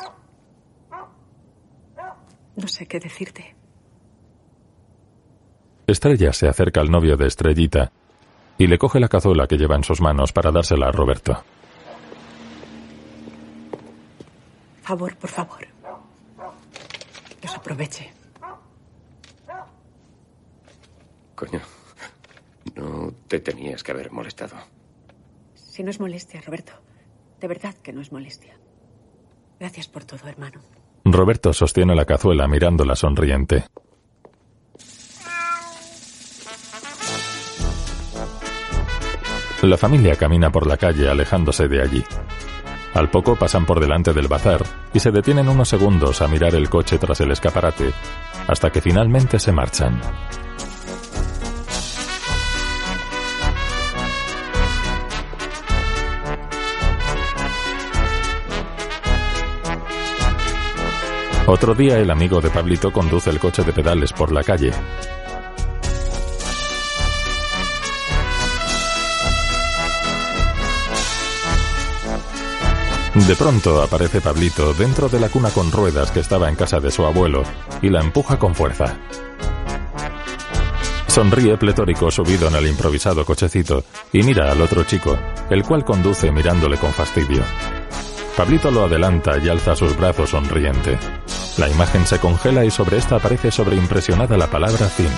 No sé qué decirte. Estrella se acerca al novio de Estrellita y le coge la cazuela que lleva en sus manos para dársela a Roberto. Favor, por favor. Que os aproveche. Coño, no te tenías que haber molestado. Si no es molestia, Roberto. De verdad que no es molestia. Gracias por todo, hermano. Roberto sostiene la cazuela mirándola sonriente. La familia camina por la calle alejándose de allí. Al poco pasan por delante del bazar y se detienen unos segundos a mirar el coche tras el escaparate, hasta que finalmente se marchan. Otro día el amigo de Pablito conduce el coche de pedales por la calle. De pronto aparece Pablito dentro de la cuna con ruedas que estaba en casa de su abuelo y la empuja con fuerza. Sonríe pletórico subido en el improvisado cochecito y mira al otro chico, el cual conduce mirándole con fastidio. Pablito lo adelanta y alza sus brazos sonriente. La imagen se congela y sobre esta aparece sobreimpresionada la palabra fin.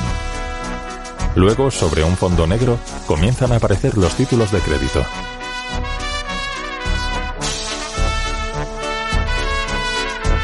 Luego, sobre un fondo negro, comienzan a aparecer los títulos de crédito.